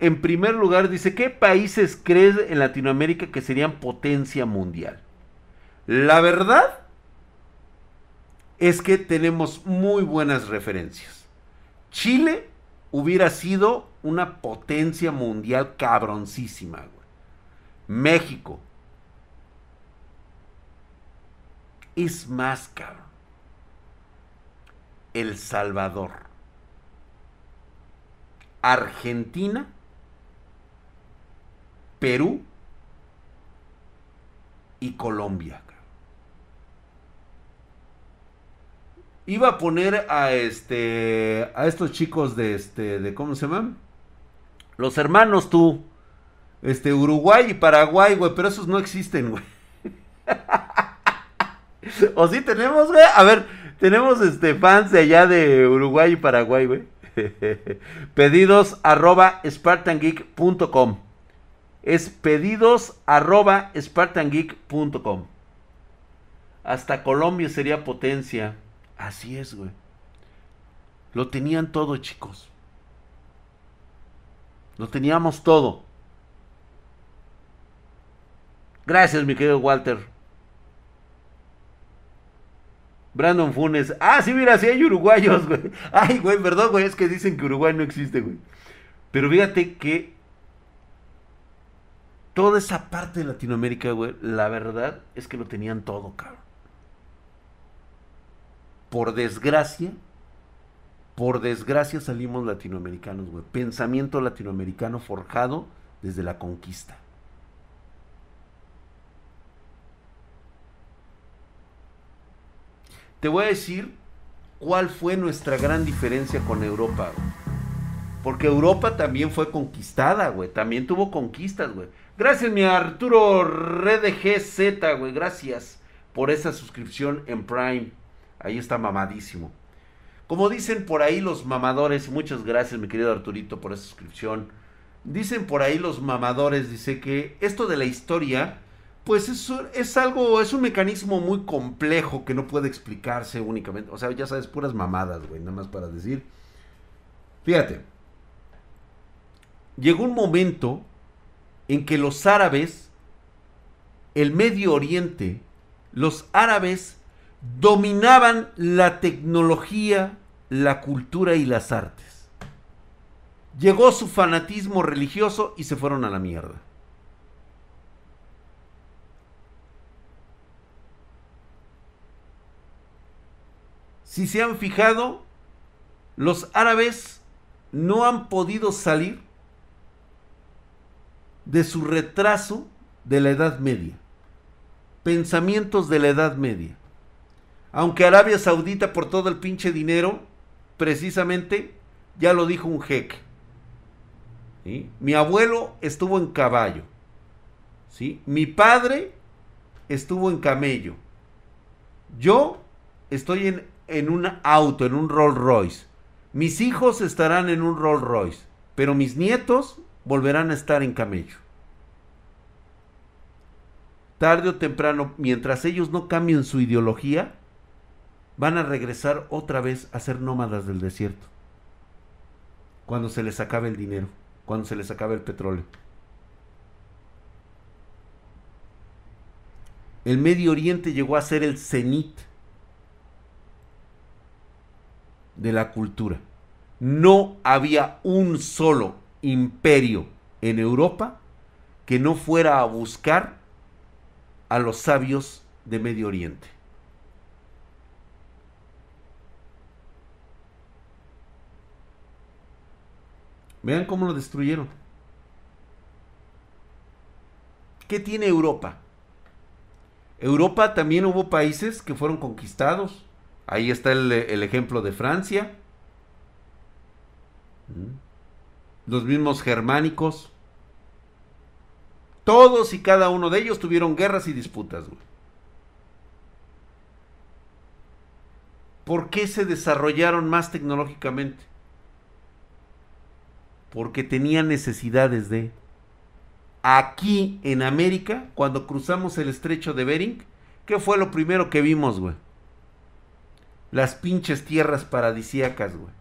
En primer lugar, dice, ¿qué países crees en Latinoamérica que serían potencia mundial? La verdad es que tenemos muy buenas referencias. Chile hubiera sido una potencia mundial cabroncísima, güey. México. Es más cabrón. El Salvador. Argentina Perú y Colombia. Iba a poner a este a estos chicos de este de cómo se llaman? Los hermanos tú. Este Uruguay y Paraguay, güey, pero esos no existen, güey. ¿O sí tenemos, güey? A ver, tenemos este fans de allá de Uruguay y Paraguay, güey. Pedidos arroba spartangeek.com es pedidos arroba spartangeek.com. Hasta Colombia sería potencia. Así es, güey. Lo tenían todo, chicos. Lo teníamos todo. Gracias, mi querido Walter. Brandon Funes. Ah, sí, mira, sí hay uruguayos, güey. Ay, güey, perdón, güey, es que dicen que Uruguay no existe, güey. Pero fíjate que toda esa parte de Latinoamérica, güey, la verdad es que lo tenían todo, cabrón. Por desgracia, por desgracia salimos latinoamericanos, güey. Pensamiento latinoamericano forjado desde la conquista. Te voy a decir cuál fue nuestra gran diferencia con Europa, güey. Porque Europa también fue conquistada, güey. También tuvo conquistas, güey. Gracias, mi Arturo RedGZ, güey. Gracias por esa suscripción en Prime. Ahí está mamadísimo. Como dicen por ahí los mamadores, muchas gracias, mi querido Arturito, por esa suscripción. Dicen por ahí los mamadores, dice que esto de la historia, pues es, es algo, es un mecanismo muy complejo que no puede explicarse únicamente. O sea, ya sabes, puras mamadas, güey, nada más para decir. Fíjate, llegó un momento en que los árabes, el Medio Oriente, los árabes dominaban la tecnología, la cultura y las artes. Llegó su fanatismo religioso y se fueron a la mierda. Si se han fijado, los árabes no han podido salir de su retraso de la Edad Media. Pensamientos de la Edad Media. Aunque Arabia Saudita por todo el pinche dinero, precisamente, ya lo dijo un jeque. Mi abuelo estuvo en caballo. ¿sí? Mi padre estuvo en camello. Yo estoy en, en un auto, en un Rolls Royce. Mis hijos estarán en un Rolls Royce. Pero mis nietos volverán a estar en camello. Tarde o temprano, mientras ellos no cambien su ideología, van a regresar otra vez a ser nómadas del desierto. Cuando se les acabe el dinero, cuando se les acabe el petróleo. El Medio Oriente llegó a ser el cenit de la cultura. No había un solo imperio en Europa que no fuera a buscar a los sabios de Medio Oriente. Vean cómo lo destruyeron. ¿Qué tiene Europa? Europa también hubo países que fueron conquistados. Ahí está el, ejemplo de Francia. ¿Mm? Los mismos germánicos. Todos y cada uno de ellos tuvieron guerras y disputas. ¿Por qué se desarrollaron más tecnológicamente? porque tenía necesidades de... Aquí en América, cuando cruzamos el estrecho de Bering, ¿qué fue lo primero que vimos, güey? Las pinches tierras paradisíacas, güey.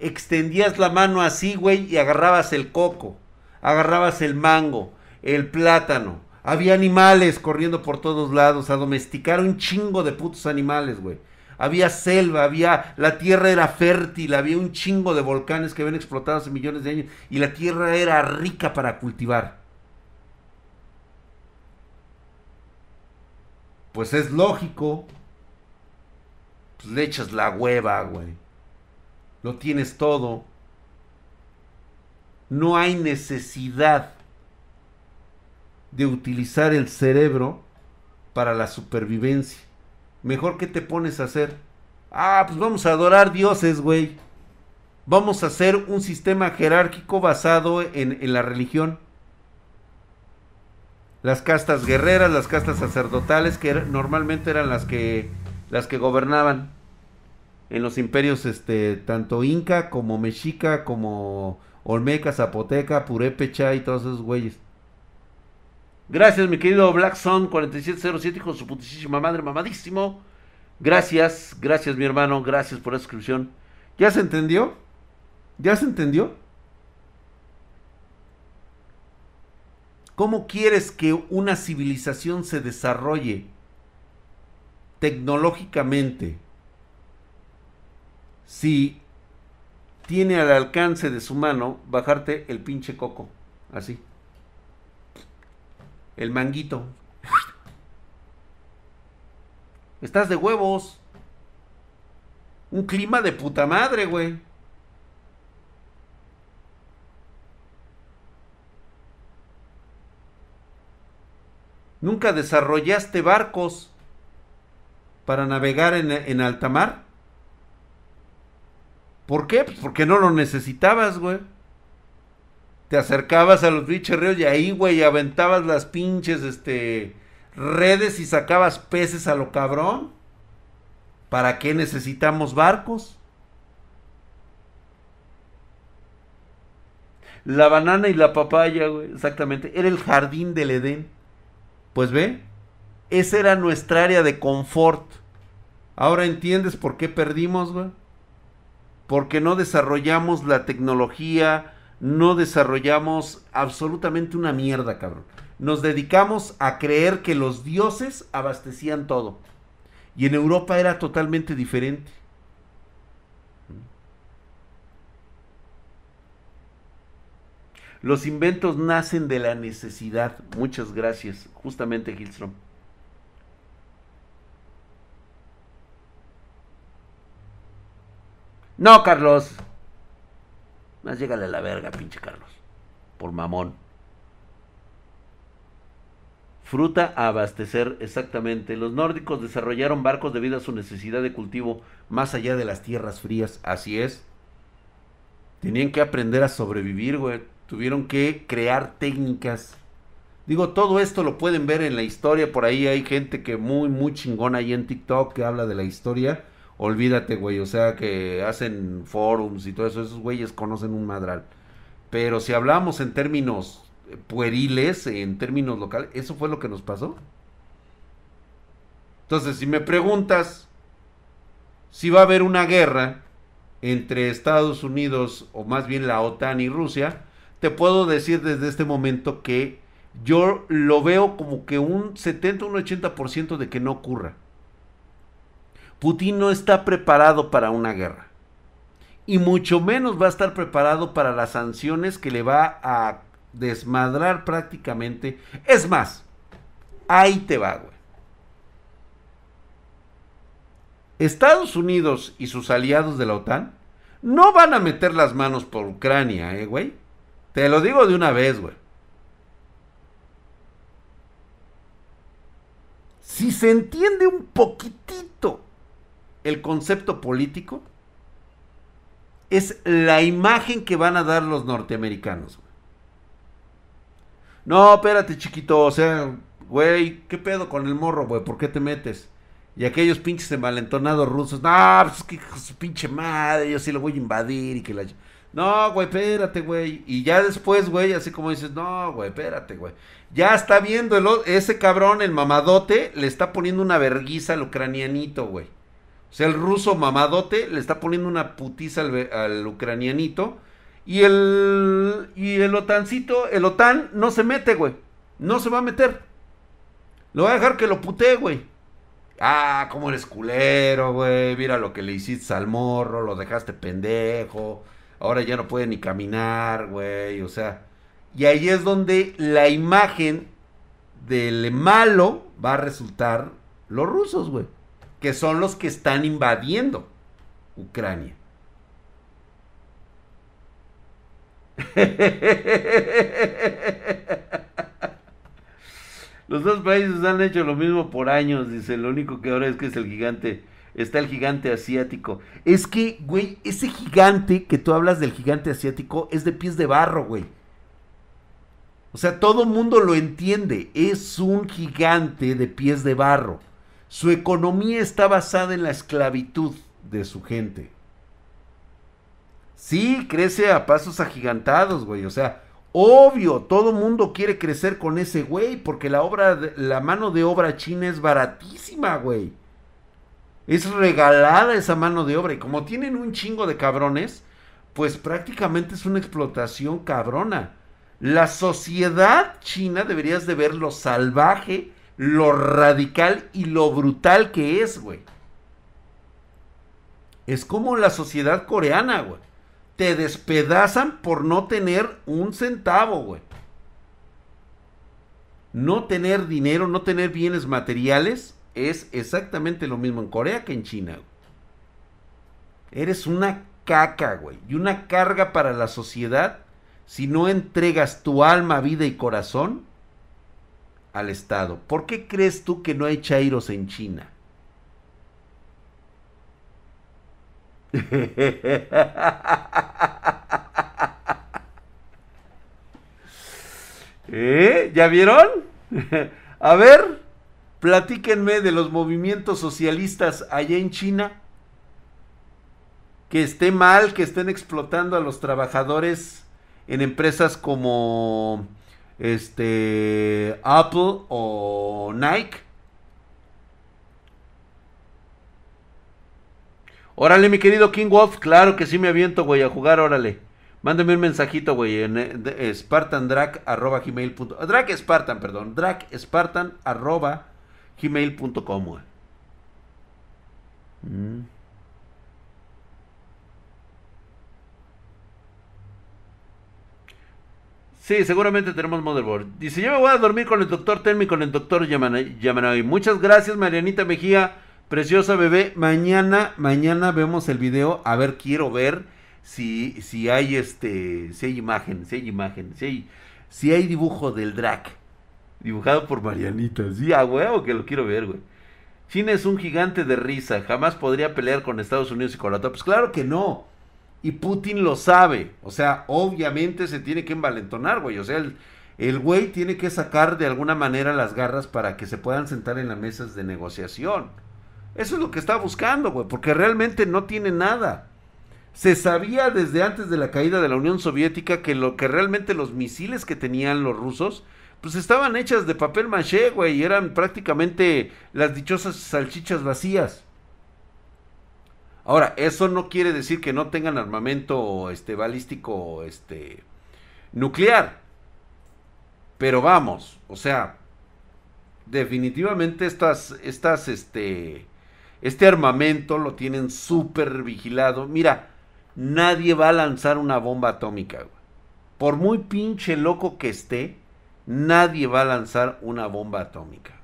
Extendías la mano así, güey, y agarrabas el coco, agarrabas el mango, el plátano. Había animales corriendo por todos lados, a domesticar un chingo de putos animales, güey había selva, había, la tierra era fértil, había un chingo de volcanes que habían explotado hace millones de años y la tierra era rica para cultivar. Pues es lógico. Pues le echas la hueva, güey. Lo tienes todo. No hay necesidad de utilizar el cerebro para la supervivencia. Mejor que te pones a hacer. Ah, pues vamos a adorar dioses, güey. Vamos a hacer un sistema jerárquico basado en, la religión. Las castas guerreras, las castas sacerdotales, que normalmente eran las que, las que gobernaban en los imperios, este, tanto inca como mexica, como olmeca, zapoteca, purépecha y todos esos güeyes. Gracias, mi querido Black Sun 4707, hijo de su putísima madre, mamadísimo. Gracias, gracias, mi hermano, gracias por la suscripción. ¿Ya se entendió? ¿Ya se entendió? ¿Cómo quieres que una civilización se desarrolle tecnológicamente si tiene al alcance de su mano bajarte el pinche coco? Así el manguito. Estás de huevos. Un clima de puta madre, güey. ¿Nunca desarrollaste barcos para navegar en, en alta mar? ¿Por qué? Pues porque no lo necesitabas, güey te acercabas a los pinches ríos y ahí, güey, aventabas las pinches, este, redes y sacabas peces a lo cabrón. ¿Para qué necesitamos barcos? La banana y la papaya, güey, exactamente. Era el jardín del Edén. Pues ve, esa era nuestra área de confort. Ahora entiendes por qué perdimos, güey. Porque no desarrollamos la tecnología, no desarrollamos absolutamente una mierda, cabrón. Nos dedicamos a creer que los dioses abastecían todo. Y en Europa era totalmente diferente. Los inventos nacen de la necesidad. Muchas gracias. Justamente, Gilstrom. No, Carlos. Más llégale a la verga, pinche Carlos. Por mamón. Fruta a abastecer, exactamente. Los nórdicos desarrollaron barcos debido a su necesidad de cultivo más allá de las tierras frías. Así es. Tenían que aprender a sobrevivir, güey. Tuvieron que crear técnicas. Digo, todo esto lo pueden ver en la historia. Por ahí hay gente que muy, muy chingona ahí en TikTok que habla de la historia olvídate, güey. O sea, que hacen forums y todo eso. Esos güeyes conocen un madral. Pero si hablamos en términos pueriles, en términos locales, eso fue lo que nos pasó. Entonces, si me preguntas si va a haber una guerra entre Estados Unidos o más bien la OTAN y Rusia, te puedo decir desde este momento que yo lo veo como que un 70, un 80% de que no ocurra. Putin no está preparado para una guerra. Y mucho menos va a estar preparado para las sanciones que le va a desmadrar prácticamente. Es más, ahí te va, güey. Estados Unidos y sus aliados de la OTAN no van a meter las manos por Ucrania, eh, güey. Te lo digo de una vez, güey. Si se entiende un poquitito el concepto político es la imagen que van a dar los norteamericanos. No, espérate, chiquito, o sea, güey, ¿qué pedo con el morro, güey? ¿Por qué te metes? Y aquellos pinches envalentonados rusos, no, pues es que su pinche madre, yo sí lo voy a invadir y que la... No, güey, espérate, güey. Y ya después, güey, así como dices, no, güey, espérate, güey. Ya está viendo el, ese cabrón, el mamadote, le está poniendo una verguiza al ucranianito, güey. O sea, el ruso mamadote le está poniendo una putiza al, ucranianito. Y el, y el otancito, el OTAN no se mete, güey. No se va a meter. Lo va a dejar que lo putee, güey. Ah, cómo eres culero, güey. Mira lo que le hiciste al morro, lo dejaste pendejo. Ahora ya no puede ni caminar, güey. O sea, y ahí es donde la imagen del malo va a resultar los rusos, güey. Que son los que están invadiendo Ucrania. Los dos países han hecho lo mismo por años, dice. Lo único que ahora es que es el gigante. Está el gigante asiático. Es que, güey, ese gigante que tú hablas del gigante asiático es de pies de barro, güey. O sea, todo mundo lo entiende. Es un gigante de pies de barro. Su economía está basada en la esclavitud de su gente. Sí, crece a pasos agigantados, güey. O sea, Obvio, todo mundo quiere crecer con ese güey, porque la obra, la mano de obra china es baratísima, güey. Es regalada esa mano de obra y como tienen un chingo de cabrones, pues prácticamente es una explotación cabrona. La sociedad china deberías de ver lo salvaje, lo radical y lo brutal que es, güey. Es como la sociedad coreana, güey te despedazan por no tener un centavo, güey. No tener dinero, no tener bienes materiales es exactamente lo mismo en Corea que en China. Eres una caca, güey. Y una carga para la sociedad si no entregas tu alma, vida y corazón al Estado. ¿Por qué crees tú que no hay chairos en China? ¿Eh? ¿Ya vieron? A ver, platíquenme de los movimientos socialistas allá en China. Que esté mal, que estén explotando a los trabajadores en empresas como este Apple o Nike. Órale, mi querido King Wolf, claro que sí me aviento, güey, a jugar, órale. Mándame un mensajito, güey, en eh, gmail. Drac Spartan, perdón. Drac Spartan arroba gmail.com, güey. Mm. Sí, seguramente tenemos motherboard. Dice, yo me voy a dormir con el doctor Telmi, con el doctor Yamanay. Muchas gracias, Marianita Mejía. Preciosa bebé, mañana, mañana vemos el video. A ver, quiero ver si, si hay este, si hay imagen, si hay imagen, si hay, si hay dibujo del drag. Dibujado por Marianita. Sí, a huevo que lo quiero ver, güey. China es un gigante de risa. Jamás podría pelear con Estados Unidos y con la Pues claro que no. Y Putin lo sabe. O sea, obviamente se tiene que envalentonar, güey. O sea, el, el güey tiene que sacar de alguna manera las garras para que se puedan sentar en las mesas de negociación. Eso es lo que está buscando, güey, porque realmente no tiene nada. Se sabía desde antes de la caída de la Unión Soviética que lo que realmente los misiles que tenían los rusos, pues estaban hechas de papel maché, güey, y eran prácticamente las dichosas salchichas vacías. Ahora, eso no quiere decir que no tengan armamento este balístico este nuclear. Pero vamos, o sea, definitivamente estas estas este este armamento lo tienen súper vigilado. Mira, nadie va a lanzar una bomba atómica. Por muy pinche loco que esté, nadie va a lanzar una bomba atómica.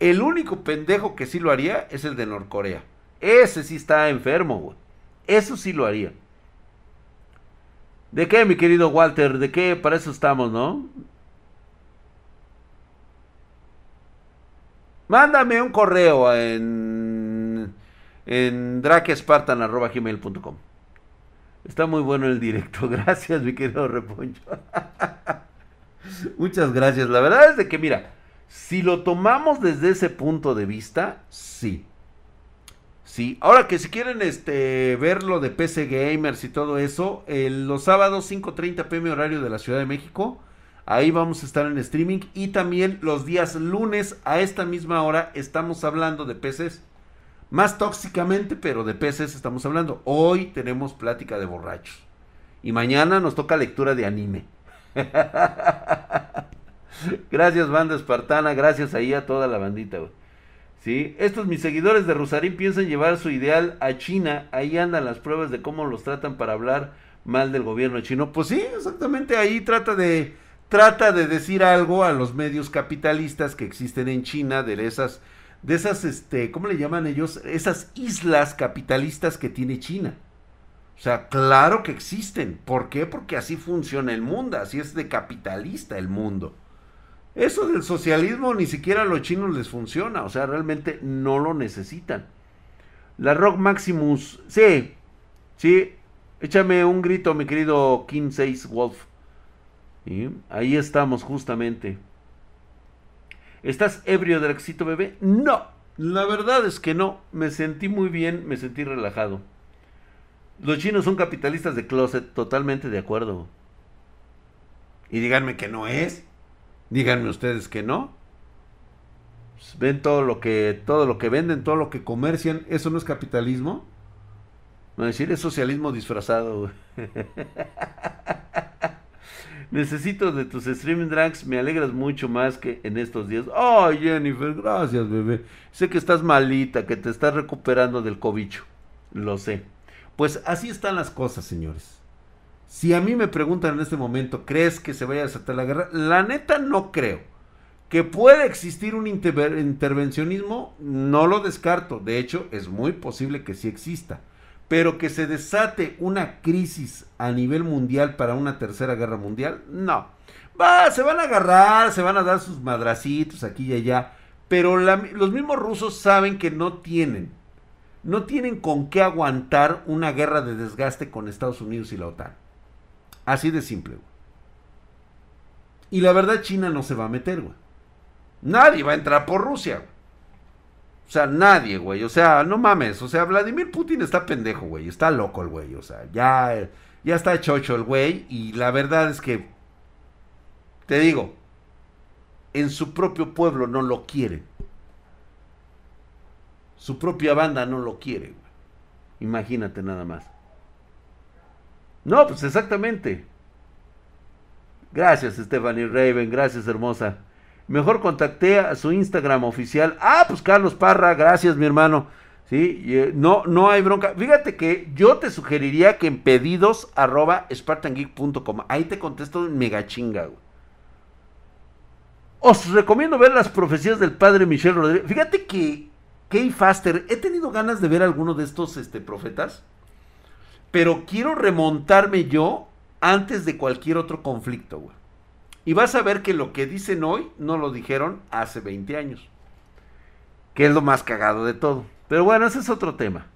El único pendejo que sí lo haría es el de Norcorea. Ese sí está enfermo, güey. Eso sí lo haría. ¿De qué, mi querido Walter? ¿De qué? Para eso estamos, ¿no? Mándame un correo en en drakespartan.gmail.com. Está muy bueno el directo. Gracias, mi querido Reponcho. Muchas gracias. La verdad es de que, mira, si lo tomamos desde ese punto de vista, sí. Sí, ahora que si quieren este, ver lo de PC Gamers y todo eso, los sábados 5.30 pm horario de la Ciudad de México, ahí vamos a estar en streaming y también los días lunes a esta misma hora estamos hablando de PCs. Más tóxicamente, pero de PCs estamos hablando. Hoy tenemos plática de borrachos. Y mañana nos toca lectura de anime. gracias, banda espartana. Gracias ahí a toda la bandita. ¿Sí? Estos mis seguidores de Rosarín piensan llevar su ideal a China. Ahí andan las pruebas de cómo los tratan para hablar mal del gobierno chino. Pues sí, exactamente. Ahí trata de trata de decir algo a los medios capitalistas que existen en China de esas de esas este, ¿cómo le llaman ellos? Esas islas capitalistas que tiene China. O sea, claro que existen. ¿Por qué? Porque así funciona el mundo, así es de capitalista el mundo. Eso del socialismo ni siquiera a los chinos les funciona, o sea, realmente no lo necesitan. La Rock Maximus, sí, sí, échame un grito, mi querido King 6 Wolf. Ahí estamos justamente. ¿Estás ebrio del éxito, bebé? No, la verdad es que no. Me sentí muy bien, me sentí relajado. Los chinos son capitalistas de closet, totalmente de acuerdo. Y díganme que no es. Díganme ustedes que no. Pues, ven todo lo que todo lo que venden, todo lo que comercian, eso no es capitalismo. No decir es socialismo disfrazado. Necesito de tus streaming drags, me alegras mucho más que en estos días. Ay, Jennifer, gracias, bebé. Sé que estás malita, que te estás recuperando del cobicho. Lo sé. Pues así están las cosas, señores. Si a mí me preguntan en este momento, ¿crees que se vaya a desatar la guerra? La neta no creo. Que puede existir un intervencionismo, no lo descarto. De hecho, es muy posible que sí exista. Pero que se desate una crisis a nivel mundial para una tercera guerra mundial, no. Va, se van a agarrar, se van a dar sus madracitos aquí y allá. Pero los mismos rusos saben que no tienen, no tienen con qué aguantar una guerra de desgaste con Estados Unidos y la OTAN. Así de simple, güey. Y la verdad, China no se va a meter, güey. Nadie va a entrar por Rusia, güey. O sea, nadie, güey. O sea, no mames. O sea, Vladimir Putin está pendejo, güey. Está loco el güey. O sea, ya, ya está chocho el güey. Y la verdad es que, te digo, en su propio pueblo no lo quieren. Su propia banda no lo quiere, güey. Imagínate nada más. No, pues exactamente. Gracias, Stephanie Raven. Gracias, hermosa. Mejor contacté a su Instagram oficial. Ah, pues Carlos Parra. Gracias, mi hermano. Sí, eh, no, no hay bronca. Fíjate que yo te sugeriría que en pedidos arroba spartangeek.com. Ahí te contesto en mega chinga, Os recomiendo ver las profecías del padre Michel Rodríguez. Fíjate que Kay Faster, he tenido ganas de ver alguno de estos este, profetas. Pero quiero remontarme yo antes de cualquier otro conflicto, güey. Y vas a ver que lo que dicen hoy no lo dijeron hace 20 años. Que es lo más cagado de todo. Pero bueno, ese es otro tema.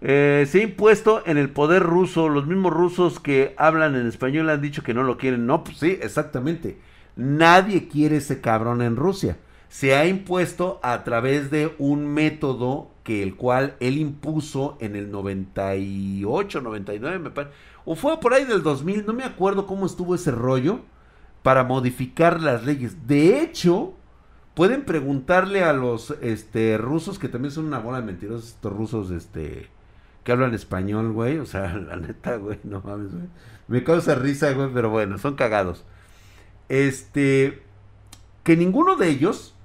Eh, se ha impuesto en el poder ruso. Los mismos rusos que hablan en español han dicho que no lo quieren. No, pues sí, exactamente. Nadie quiere ese cabrón en Rusia. Se ha impuesto a través de un método que el cual él impuso en el 98, 99, me parece, o fue por ahí del 2000, no me acuerdo cómo estuvo ese rollo para modificar las leyes. De hecho, pueden preguntarle a los este rusos que también son una bola de mentirosos estos rusos este que hablan español, güey, o sea, la neta, güey, no mames, güey. Me causa risa, güey, pero bueno, son cagados. Este que ninguno de ellos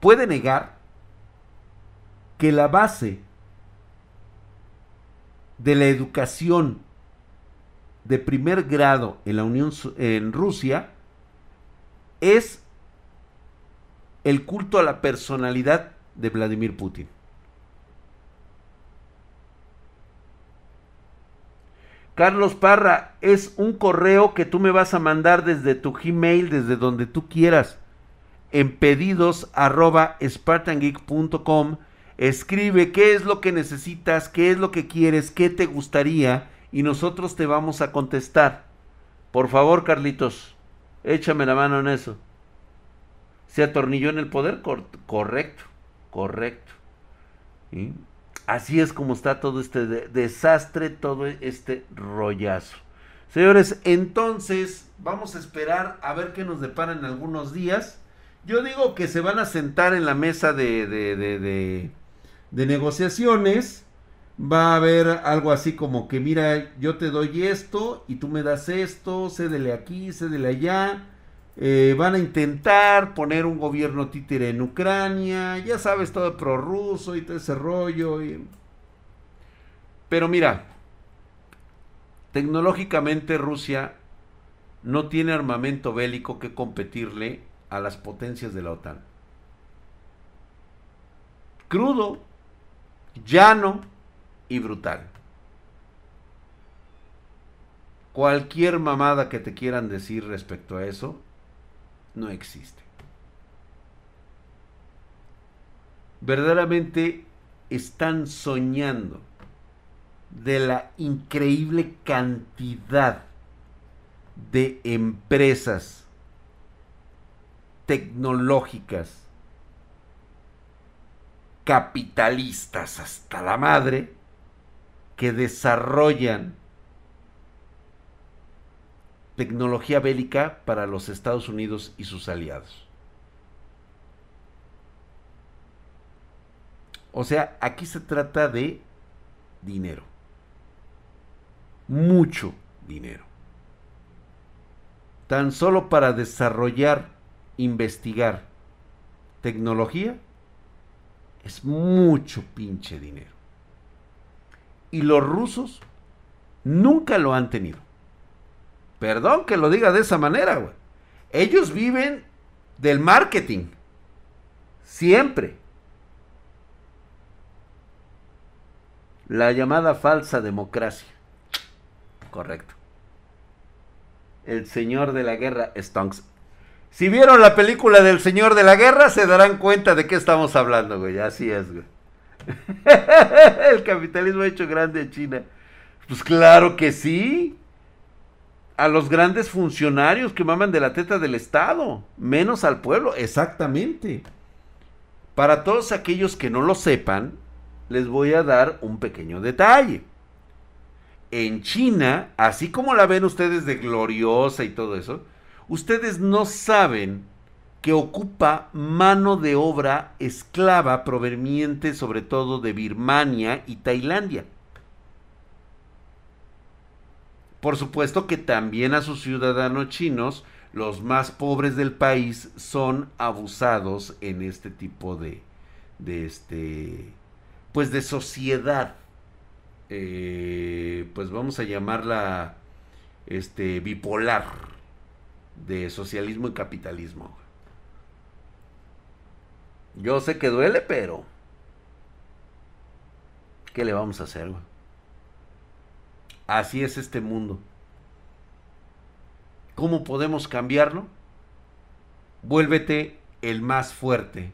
puede negar que la base de la educación de primer grado en la Unión en Rusia es el culto a la personalidad de Vladimir Putin. Carlos Parra, es un correo que tú me vas a mandar desde tu Gmail, desde donde tú quieras en pedidos arroba. Escribe qué es lo que necesitas, qué es lo que quieres, qué te gustaría y nosotros te vamos a contestar. Por favor, Carlitos, échame la mano en eso. se atornilló en el poder. correcto, correcto. Así es como está todo este desastre, todo este rollazo. Señores, entonces vamos a esperar a ver qué nos depara en algunos días. Yo digo que se van a sentar en la mesa de, de, de, de negociaciones. Va a haber algo así como que, mira, yo te doy esto y tú me das esto, cédele aquí, cédele allá. Eh, van a intentar poner un gobierno títere en Ucrania, ya sabes, todo prorruso y todo ese rollo. Pero mira, tecnológicamente Rusia no tiene armamento bélico que competirle a las potencias de la OTAN. Crudo, llano y brutal. Cualquier mamada que te quieran decir respecto a eso, no existe. Verdaderamente están soñando de la increíble cantidad de empresas tecnológicas capitalistas hasta la madre que desarrollan tecnología bélica para los Estados Unidos y sus aliados. O sea, aquí se trata de dinero. Mucho dinero. Tan solo para desarrollar, investigar tecnología, es mucho pinche dinero. Y los rusos nunca lo han tenido. Perdón que lo diga de esa manera, güey. Ellos viven del marketing. Siempre. La llamada falsa democracia. Correcto. El señor de la guerra, Stonks. Si vieron la película del señor de la guerra, se darán cuenta de qué estamos hablando, güey. Así es, güey. El capitalismo ha hecho grande en China. Pues claro que sí a los grandes funcionarios que maman de la teta del Estado, menos al pueblo, exactamente. Para todos aquellos que no lo sepan, les voy a dar un pequeño detalle. En China, así como la ven ustedes de gloriosa y todo eso, ustedes no saben que ocupa mano de obra esclava proveniente sobre todo de Birmania y Tailandia. Por supuesto que también a sus ciudadanos chinos, los más pobres del país, son abusados en este tipo de, de este, pues de sociedad, eh, pues vamos a llamarla, este, bipolar, de socialismo y capitalismo. Yo sé que duele, pero ¿qué le vamos a hacer? Así es este mundo. ¿Cómo podemos cambiarlo? Vuélvete el más fuerte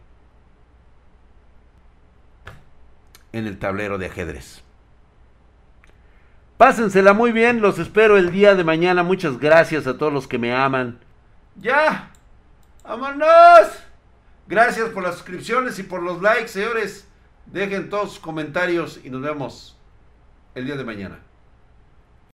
en el tablero de ajedrez. Pásensela muy bien, los espero el día de mañana. Muchas gracias a todos los que me aman. Ya, vámonos. Gracias por las suscripciones y por los likes, señores. Dejen todos sus comentarios y nos vemos el día de mañana.